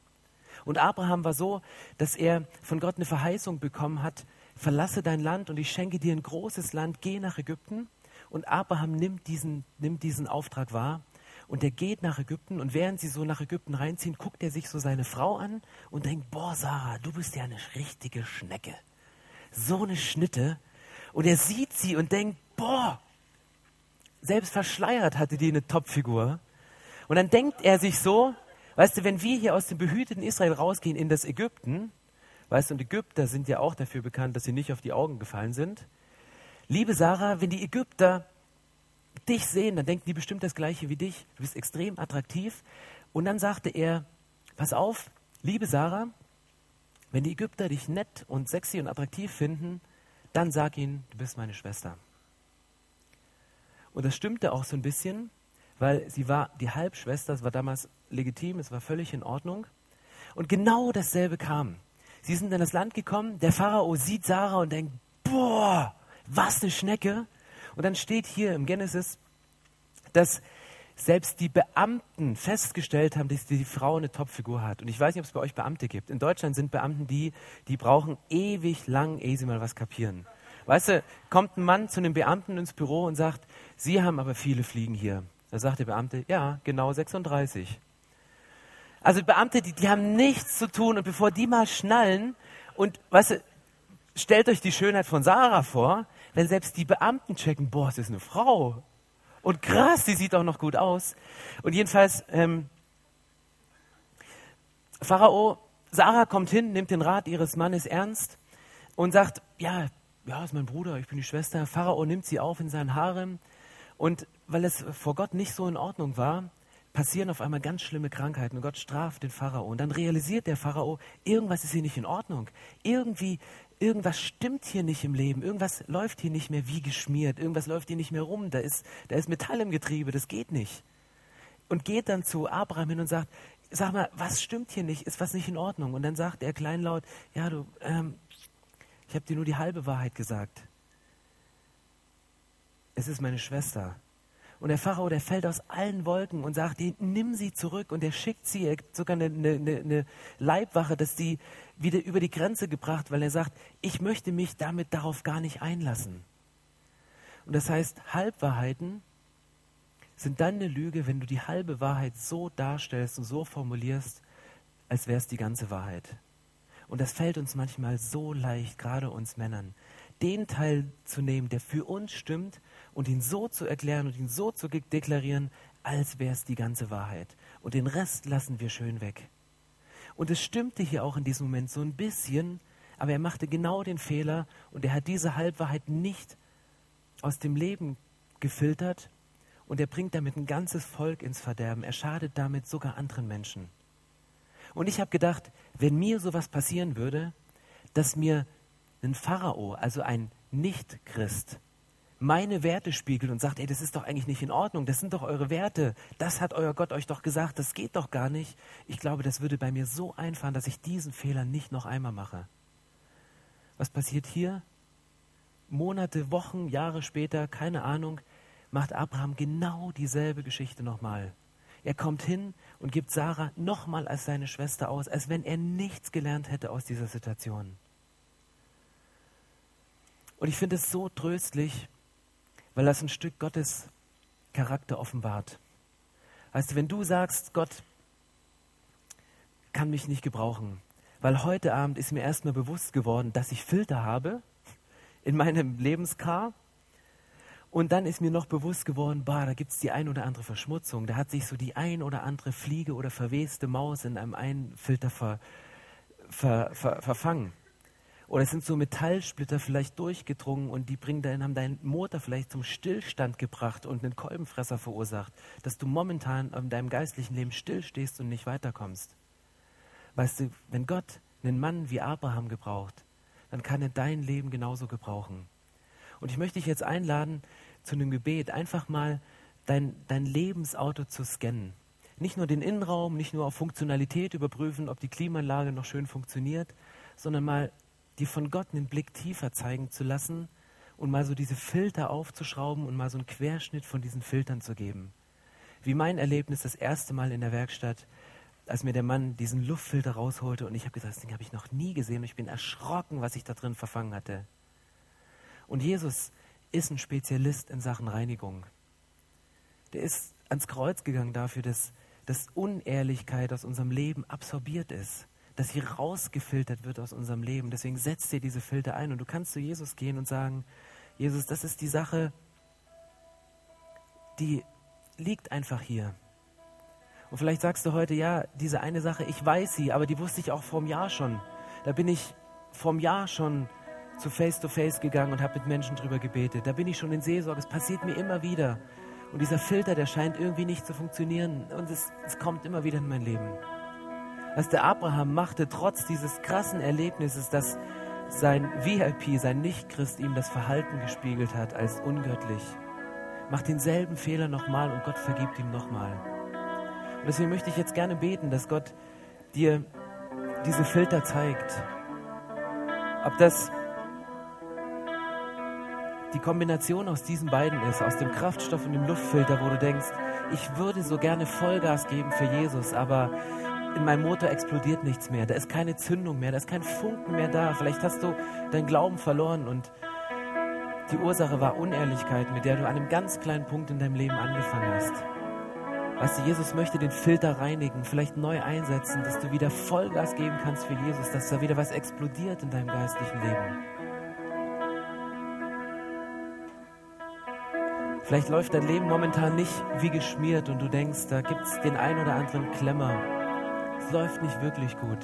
Und Abraham war so, dass er von Gott eine Verheißung bekommen hat, verlasse dein Land und ich schenke dir ein großes Land, geh nach Ägypten. Und Abraham nimmt diesen, nimmt diesen Auftrag wahr und er geht nach Ägypten und während sie so nach Ägypten reinziehen, guckt er sich so seine Frau an und denkt, boah Sarah, du bist ja eine richtige Schnecke. So eine Schnitte. Und er sieht sie und denkt, boah, selbst verschleiert hatte die eine Topfigur. Und dann denkt er sich so, weißt du, wenn wir hier aus dem behüteten Israel rausgehen in das Ägypten, weißt du, und Ägypter sind ja auch dafür bekannt, dass sie nicht auf die Augen gefallen sind. Liebe Sarah, wenn die Ägypter dich sehen, dann denken die bestimmt das Gleiche wie dich. Du bist extrem attraktiv. Und dann sagte er, pass auf, liebe Sarah, wenn die Ägypter dich nett und sexy und attraktiv finden, dann sag ihnen, du bist meine Schwester. Und das stimmte auch so ein bisschen, weil sie war die Halbschwester, es war damals legitim, es war völlig in Ordnung. Und genau dasselbe kam. Sie sind in das Land gekommen, der Pharao sieht Sarah und denkt, boah, was eine Schnecke. Und dann steht hier im Genesis, dass selbst die Beamten festgestellt haben, dass die Frau eine Topfigur hat. Und ich weiß nicht, ob es bei euch Beamte gibt. In Deutschland sind Beamten die, die brauchen ewig lang, ehe sie mal was kapieren. Weißt du, kommt ein Mann zu einem Beamten ins Büro und sagt, Sie haben aber viele Fliegen hier. Da sagt der Beamte, ja, genau 36. Also Beamte, die, die haben nichts zu tun und bevor die mal schnallen und, weißt du, stellt euch die Schönheit von Sarah vor, wenn selbst die Beamten checken, boah, es ist eine Frau. Und krass, die sieht auch noch gut aus. Und jedenfalls, ähm, Pharao, Sarah kommt hin, nimmt den Rat ihres Mannes ernst und sagt, ja, ja, ist mein Bruder, ich bin die Schwester. Pharao nimmt sie auf in seinen Harem. Und weil es vor Gott nicht so in Ordnung war, passieren auf einmal ganz schlimme Krankheiten und Gott straft den Pharao. Und dann realisiert der Pharao, irgendwas ist hier nicht in Ordnung. Irgendwie, irgendwas stimmt hier nicht im Leben. Irgendwas läuft hier nicht mehr wie geschmiert. Irgendwas läuft hier nicht mehr rum. Da ist, da ist Metall im Getriebe, das geht nicht. Und geht dann zu Abraham hin und sagt, sag mal, was stimmt hier nicht? Ist was nicht in Ordnung? Und dann sagt er kleinlaut, ja, du, ähm, ich habe dir nur die halbe Wahrheit gesagt. Es ist meine Schwester. Und der Pharao, der fällt aus allen Wolken und sagt, nimm sie zurück. Und er schickt sie, er sogar eine, eine, eine Leibwache, dass sie wieder über die Grenze gebracht, weil er sagt, ich möchte mich damit darauf gar nicht einlassen. Und das heißt, Halbwahrheiten sind dann eine Lüge, wenn du die halbe Wahrheit so darstellst und so formulierst, als wäre es die ganze Wahrheit. Und das fällt uns manchmal so leicht, gerade uns Männern, den Teil zu nehmen, der für uns stimmt und ihn so zu erklären und ihn so zu deklarieren, als wäre es die ganze Wahrheit. Und den Rest lassen wir schön weg. Und es stimmte hier auch in diesem Moment so ein bisschen, aber er machte genau den Fehler und er hat diese Halbwahrheit nicht aus dem Leben gefiltert und er bringt damit ein ganzes Volk ins Verderben. Er schadet damit sogar anderen Menschen. Und ich habe gedacht, wenn mir sowas passieren würde, dass mir ein Pharao, also ein Nicht-Christ, meine Werte spiegelt und sagt, ey, das ist doch eigentlich nicht in Ordnung, das sind doch eure Werte, das hat euer Gott euch doch gesagt, das geht doch gar nicht. Ich glaube, das würde bei mir so einfahren, dass ich diesen Fehler nicht noch einmal mache. Was passiert hier? Monate, Wochen, Jahre später, keine Ahnung, macht Abraham genau dieselbe Geschichte nochmal. Er kommt hin und gibt Sarah nochmal als seine Schwester aus, als wenn er nichts gelernt hätte aus dieser Situation. Und ich finde es so tröstlich, weil das ein Stück Gottes Charakter offenbart. Weißt du, wenn du sagst, Gott kann mich nicht gebrauchen, weil heute Abend ist mir erstmal bewusst geworden, dass ich Filter habe in meinem Lebenskar und dann ist mir noch bewusst geworden, bah, da gibt es die ein oder andere Verschmutzung. Da hat sich so die ein oder andere Fliege oder verweste Maus in einem einen Filter ver, ver, ver, verfangen. Oder es sind so Metallsplitter vielleicht durchgedrungen und die bringen dann, haben deinen Motor vielleicht zum Stillstand gebracht und einen Kolbenfresser verursacht, dass du momentan in deinem geistlichen Leben stillstehst und nicht weiterkommst. Weißt du, wenn Gott einen Mann wie Abraham gebraucht, dann kann er dein Leben genauso gebrauchen. Und ich möchte dich jetzt einladen, zu einem Gebet einfach mal dein, dein Lebensauto zu scannen. Nicht nur den Innenraum, nicht nur auf Funktionalität überprüfen, ob die Klimaanlage noch schön funktioniert, sondern mal dir von Gott einen Blick tiefer zeigen zu lassen und mal so diese Filter aufzuschrauben und mal so einen Querschnitt von diesen Filtern zu geben. Wie mein Erlebnis das erste Mal in der Werkstatt, als mir der Mann diesen Luftfilter rausholte und ich habe gesagt, das Ding habe ich noch nie gesehen und ich bin erschrocken, was ich da drin verfangen hatte. Und Jesus ist ein Spezialist in Sachen Reinigung. Der ist ans Kreuz gegangen dafür, dass, dass Unehrlichkeit aus unserem Leben absorbiert ist, dass sie rausgefiltert wird aus unserem Leben. Deswegen setzt dir diese Filter ein und du kannst zu Jesus gehen und sagen, Jesus, das ist die Sache, die liegt einfach hier. Und vielleicht sagst du heute, ja, diese eine Sache, ich weiß sie, aber die wusste ich auch vor einem Jahr schon. Da bin ich vor einem Jahr schon zu Face to Face gegangen und habe mit Menschen drüber gebetet. Da bin ich schon in Seelsorge. Es passiert mir immer wieder. Und dieser Filter, der scheint irgendwie nicht zu funktionieren. Und es, es kommt immer wieder in mein Leben. Was der Abraham machte, trotz dieses krassen Erlebnisses, dass sein VIP, sein Nichtchrist ihm das Verhalten gespiegelt hat als ungöttlich, macht denselben Fehler nochmal und Gott vergibt ihm nochmal. Und deswegen möchte ich jetzt gerne beten, dass Gott dir diese Filter zeigt. Ob das die Kombination aus diesen beiden ist, aus dem Kraftstoff und dem Luftfilter, wo du denkst, ich würde so gerne Vollgas geben für Jesus, aber in meinem Motor explodiert nichts mehr, da ist keine Zündung mehr, da ist kein Funken mehr da. Vielleicht hast du deinen Glauben verloren und die Ursache war Unehrlichkeit, mit der du an einem ganz kleinen Punkt in deinem Leben angefangen hast. Weißt du, Jesus möchte den Filter reinigen, vielleicht neu einsetzen, dass du wieder Vollgas geben kannst für Jesus, dass da wieder was explodiert in deinem geistlichen Leben. Vielleicht läuft dein Leben momentan nicht wie geschmiert und du denkst, da gibt es den ein oder anderen Klemmer. Es läuft nicht wirklich gut.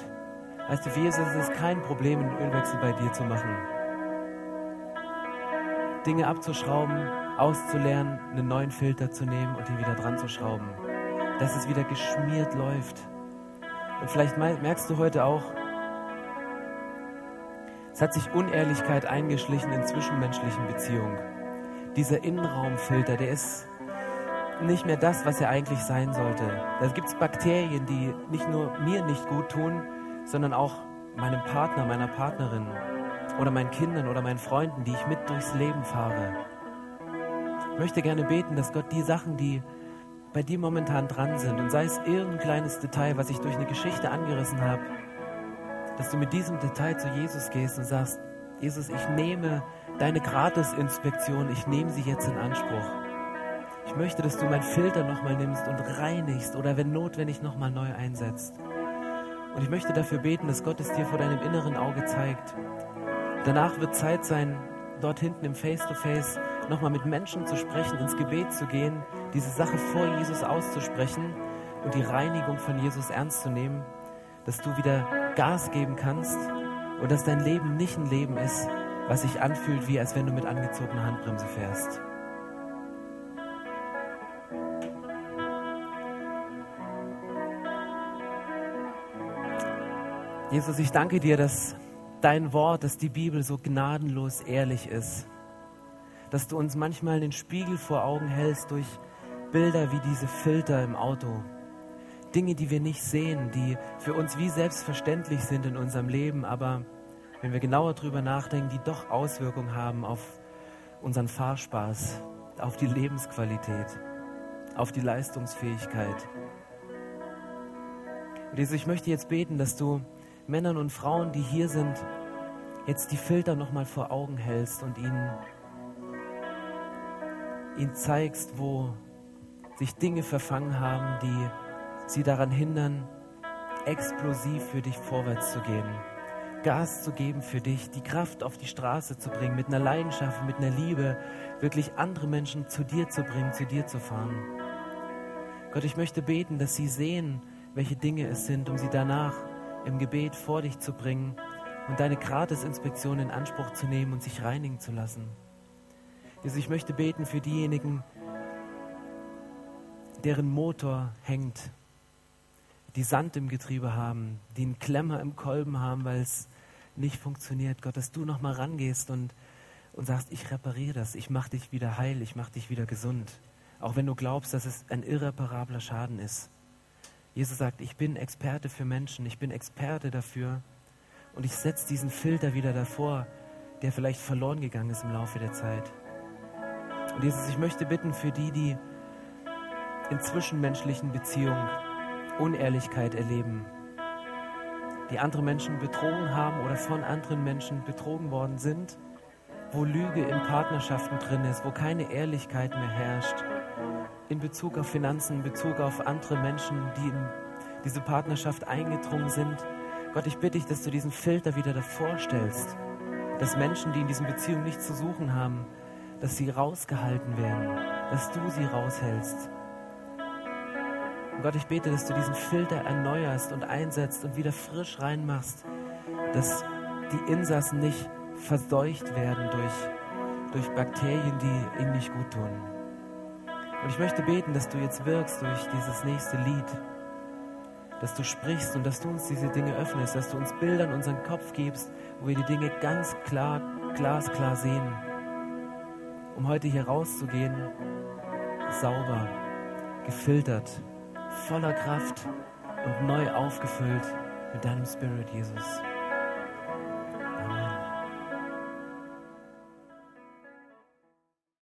Weißt du, für Jesus ist es kein Problem, einen Ölwechsel bei dir zu machen. Dinge abzuschrauben, auszulernen, einen neuen Filter zu nehmen und ihn wieder dran zu schrauben. Dass es wieder geschmiert läuft. Und vielleicht merkst du heute auch, es hat sich Unehrlichkeit eingeschlichen in zwischenmenschlichen Beziehungen dieser Innenraumfilter, der ist nicht mehr das, was er eigentlich sein sollte. Da gibt es Bakterien, die nicht nur mir nicht gut tun, sondern auch meinem Partner, meiner Partnerin oder meinen Kindern oder meinen Freunden, die ich mit durchs Leben fahre. Ich möchte gerne beten, dass Gott die Sachen, die bei dir momentan dran sind, und sei es irgendein kleines Detail, was ich durch eine Geschichte angerissen habe, dass du mit diesem Detail zu Jesus gehst und sagst, Jesus, ich nehme deine Gratisinspektion, ich nehme sie jetzt in Anspruch. Ich möchte, dass du meinen Filter nochmal nimmst und reinigst oder wenn notwendig nochmal neu einsetzt. Und ich möchte dafür beten, dass Gott es dir vor deinem inneren Auge zeigt. Danach wird Zeit sein, dort hinten im Face-to-Face nochmal mit Menschen zu sprechen, ins Gebet zu gehen, diese Sache vor Jesus auszusprechen und die Reinigung von Jesus ernst zu nehmen, dass du wieder Gas geben kannst und dass dein Leben nicht ein Leben ist, was sich anfühlt, wie als wenn du mit angezogener Handbremse fährst. Jesus, ich danke dir, dass dein Wort, dass die Bibel so gnadenlos ehrlich ist. Dass du uns manchmal den Spiegel vor Augen hältst durch Bilder wie diese Filter im Auto. Dinge, die wir nicht sehen, die für uns wie selbstverständlich sind in unserem Leben, aber wenn wir genauer drüber nachdenken, die doch Auswirkungen haben auf unseren Fahrspaß, auf die Lebensqualität, auf die Leistungsfähigkeit. Und Jesus, ich möchte jetzt beten, dass du Männern und Frauen, die hier sind, jetzt die Filter nochmal vor Augen hältst und ihnen, ihnen zeigst, wo sich Dinge verfangen haben, die sie daran hindern, explosiv für dich vorwärts zu gehen. Gas zu geben für dich, die Kraft auf die Straße zu bringen, mit einer Leidenschaft, mit einer Liebe, wirklich andere Menschen zu dir zu bringen, zu dir zu fahren. Gott, ich möchte beten, dass sie sehen, welche Dinge es sind, um sie danach im Gebet vor dich zu bringen und deine Gratisinspektion in Anspruch zu nehmen und sich reinigen zu lassen. Jesus, ich möchte beten für diejenigen, deren Motor hängt, die Sand im Getriebe haben, die einen Klemmer im Kolben haben, weil es nicht funktioniert. Gott, dass du nochmal rangehst und, und sagst, ich repariere das, ich mache dich wieder heil, ich mache dich wieder gesund. Auch wenn du glaubst, dass es ein irreparabler Schaden ist. Jesus sagt, ich bin Experte für Menschen, ich bin Experte dafür und ich setze diesen Filter wieder davor, der vielleicht verloren gegangen ist im Laufe der Zeit. Und Jesus, ich möchte bitten für die, die in zwischenmenschlichen Beziehungen Unehrlichkeit erleben, die andere Menschen betrogen haben oder von anderen Menschen betrogen worden sind, wo Lüge in Partnerschaften drin ist, wo keine Ehrlichkeit mehr herrscht, in Bezug auf Finanzen, in Bezug auf andere Menschen, die in diese Partnerschaft eingedrungen sind. Gott, ich bitte dich, dass du diesen Filter wieder davor stellst, dass Menschen, die in diesen Beziehungen nichts zu suchen haben, dass sie rausgehalten werden, dass du sie raushältst. Und Gott, ich bete, dass du diesen Filter erneuerst und einsetzt und wieder frisch reinmachst, dass die Insassen nicht verseucht werden durch, durch Bakterien, die ihnen nicht gut tun. Und ich möchte beten, dass du jetzt wirkst durch dieses nächste Lied, dass du sprichst und dass du uns diese Dinge öffnest, dass du uns Bilder in unseren Kopf gibst, wo wir die Dinge ganz klar, glasklar sehen, um heute hier rauszugehen, sauber, gefiltert voller Kraft und neu aufgefüllt mit deinem Spirit, Jesus.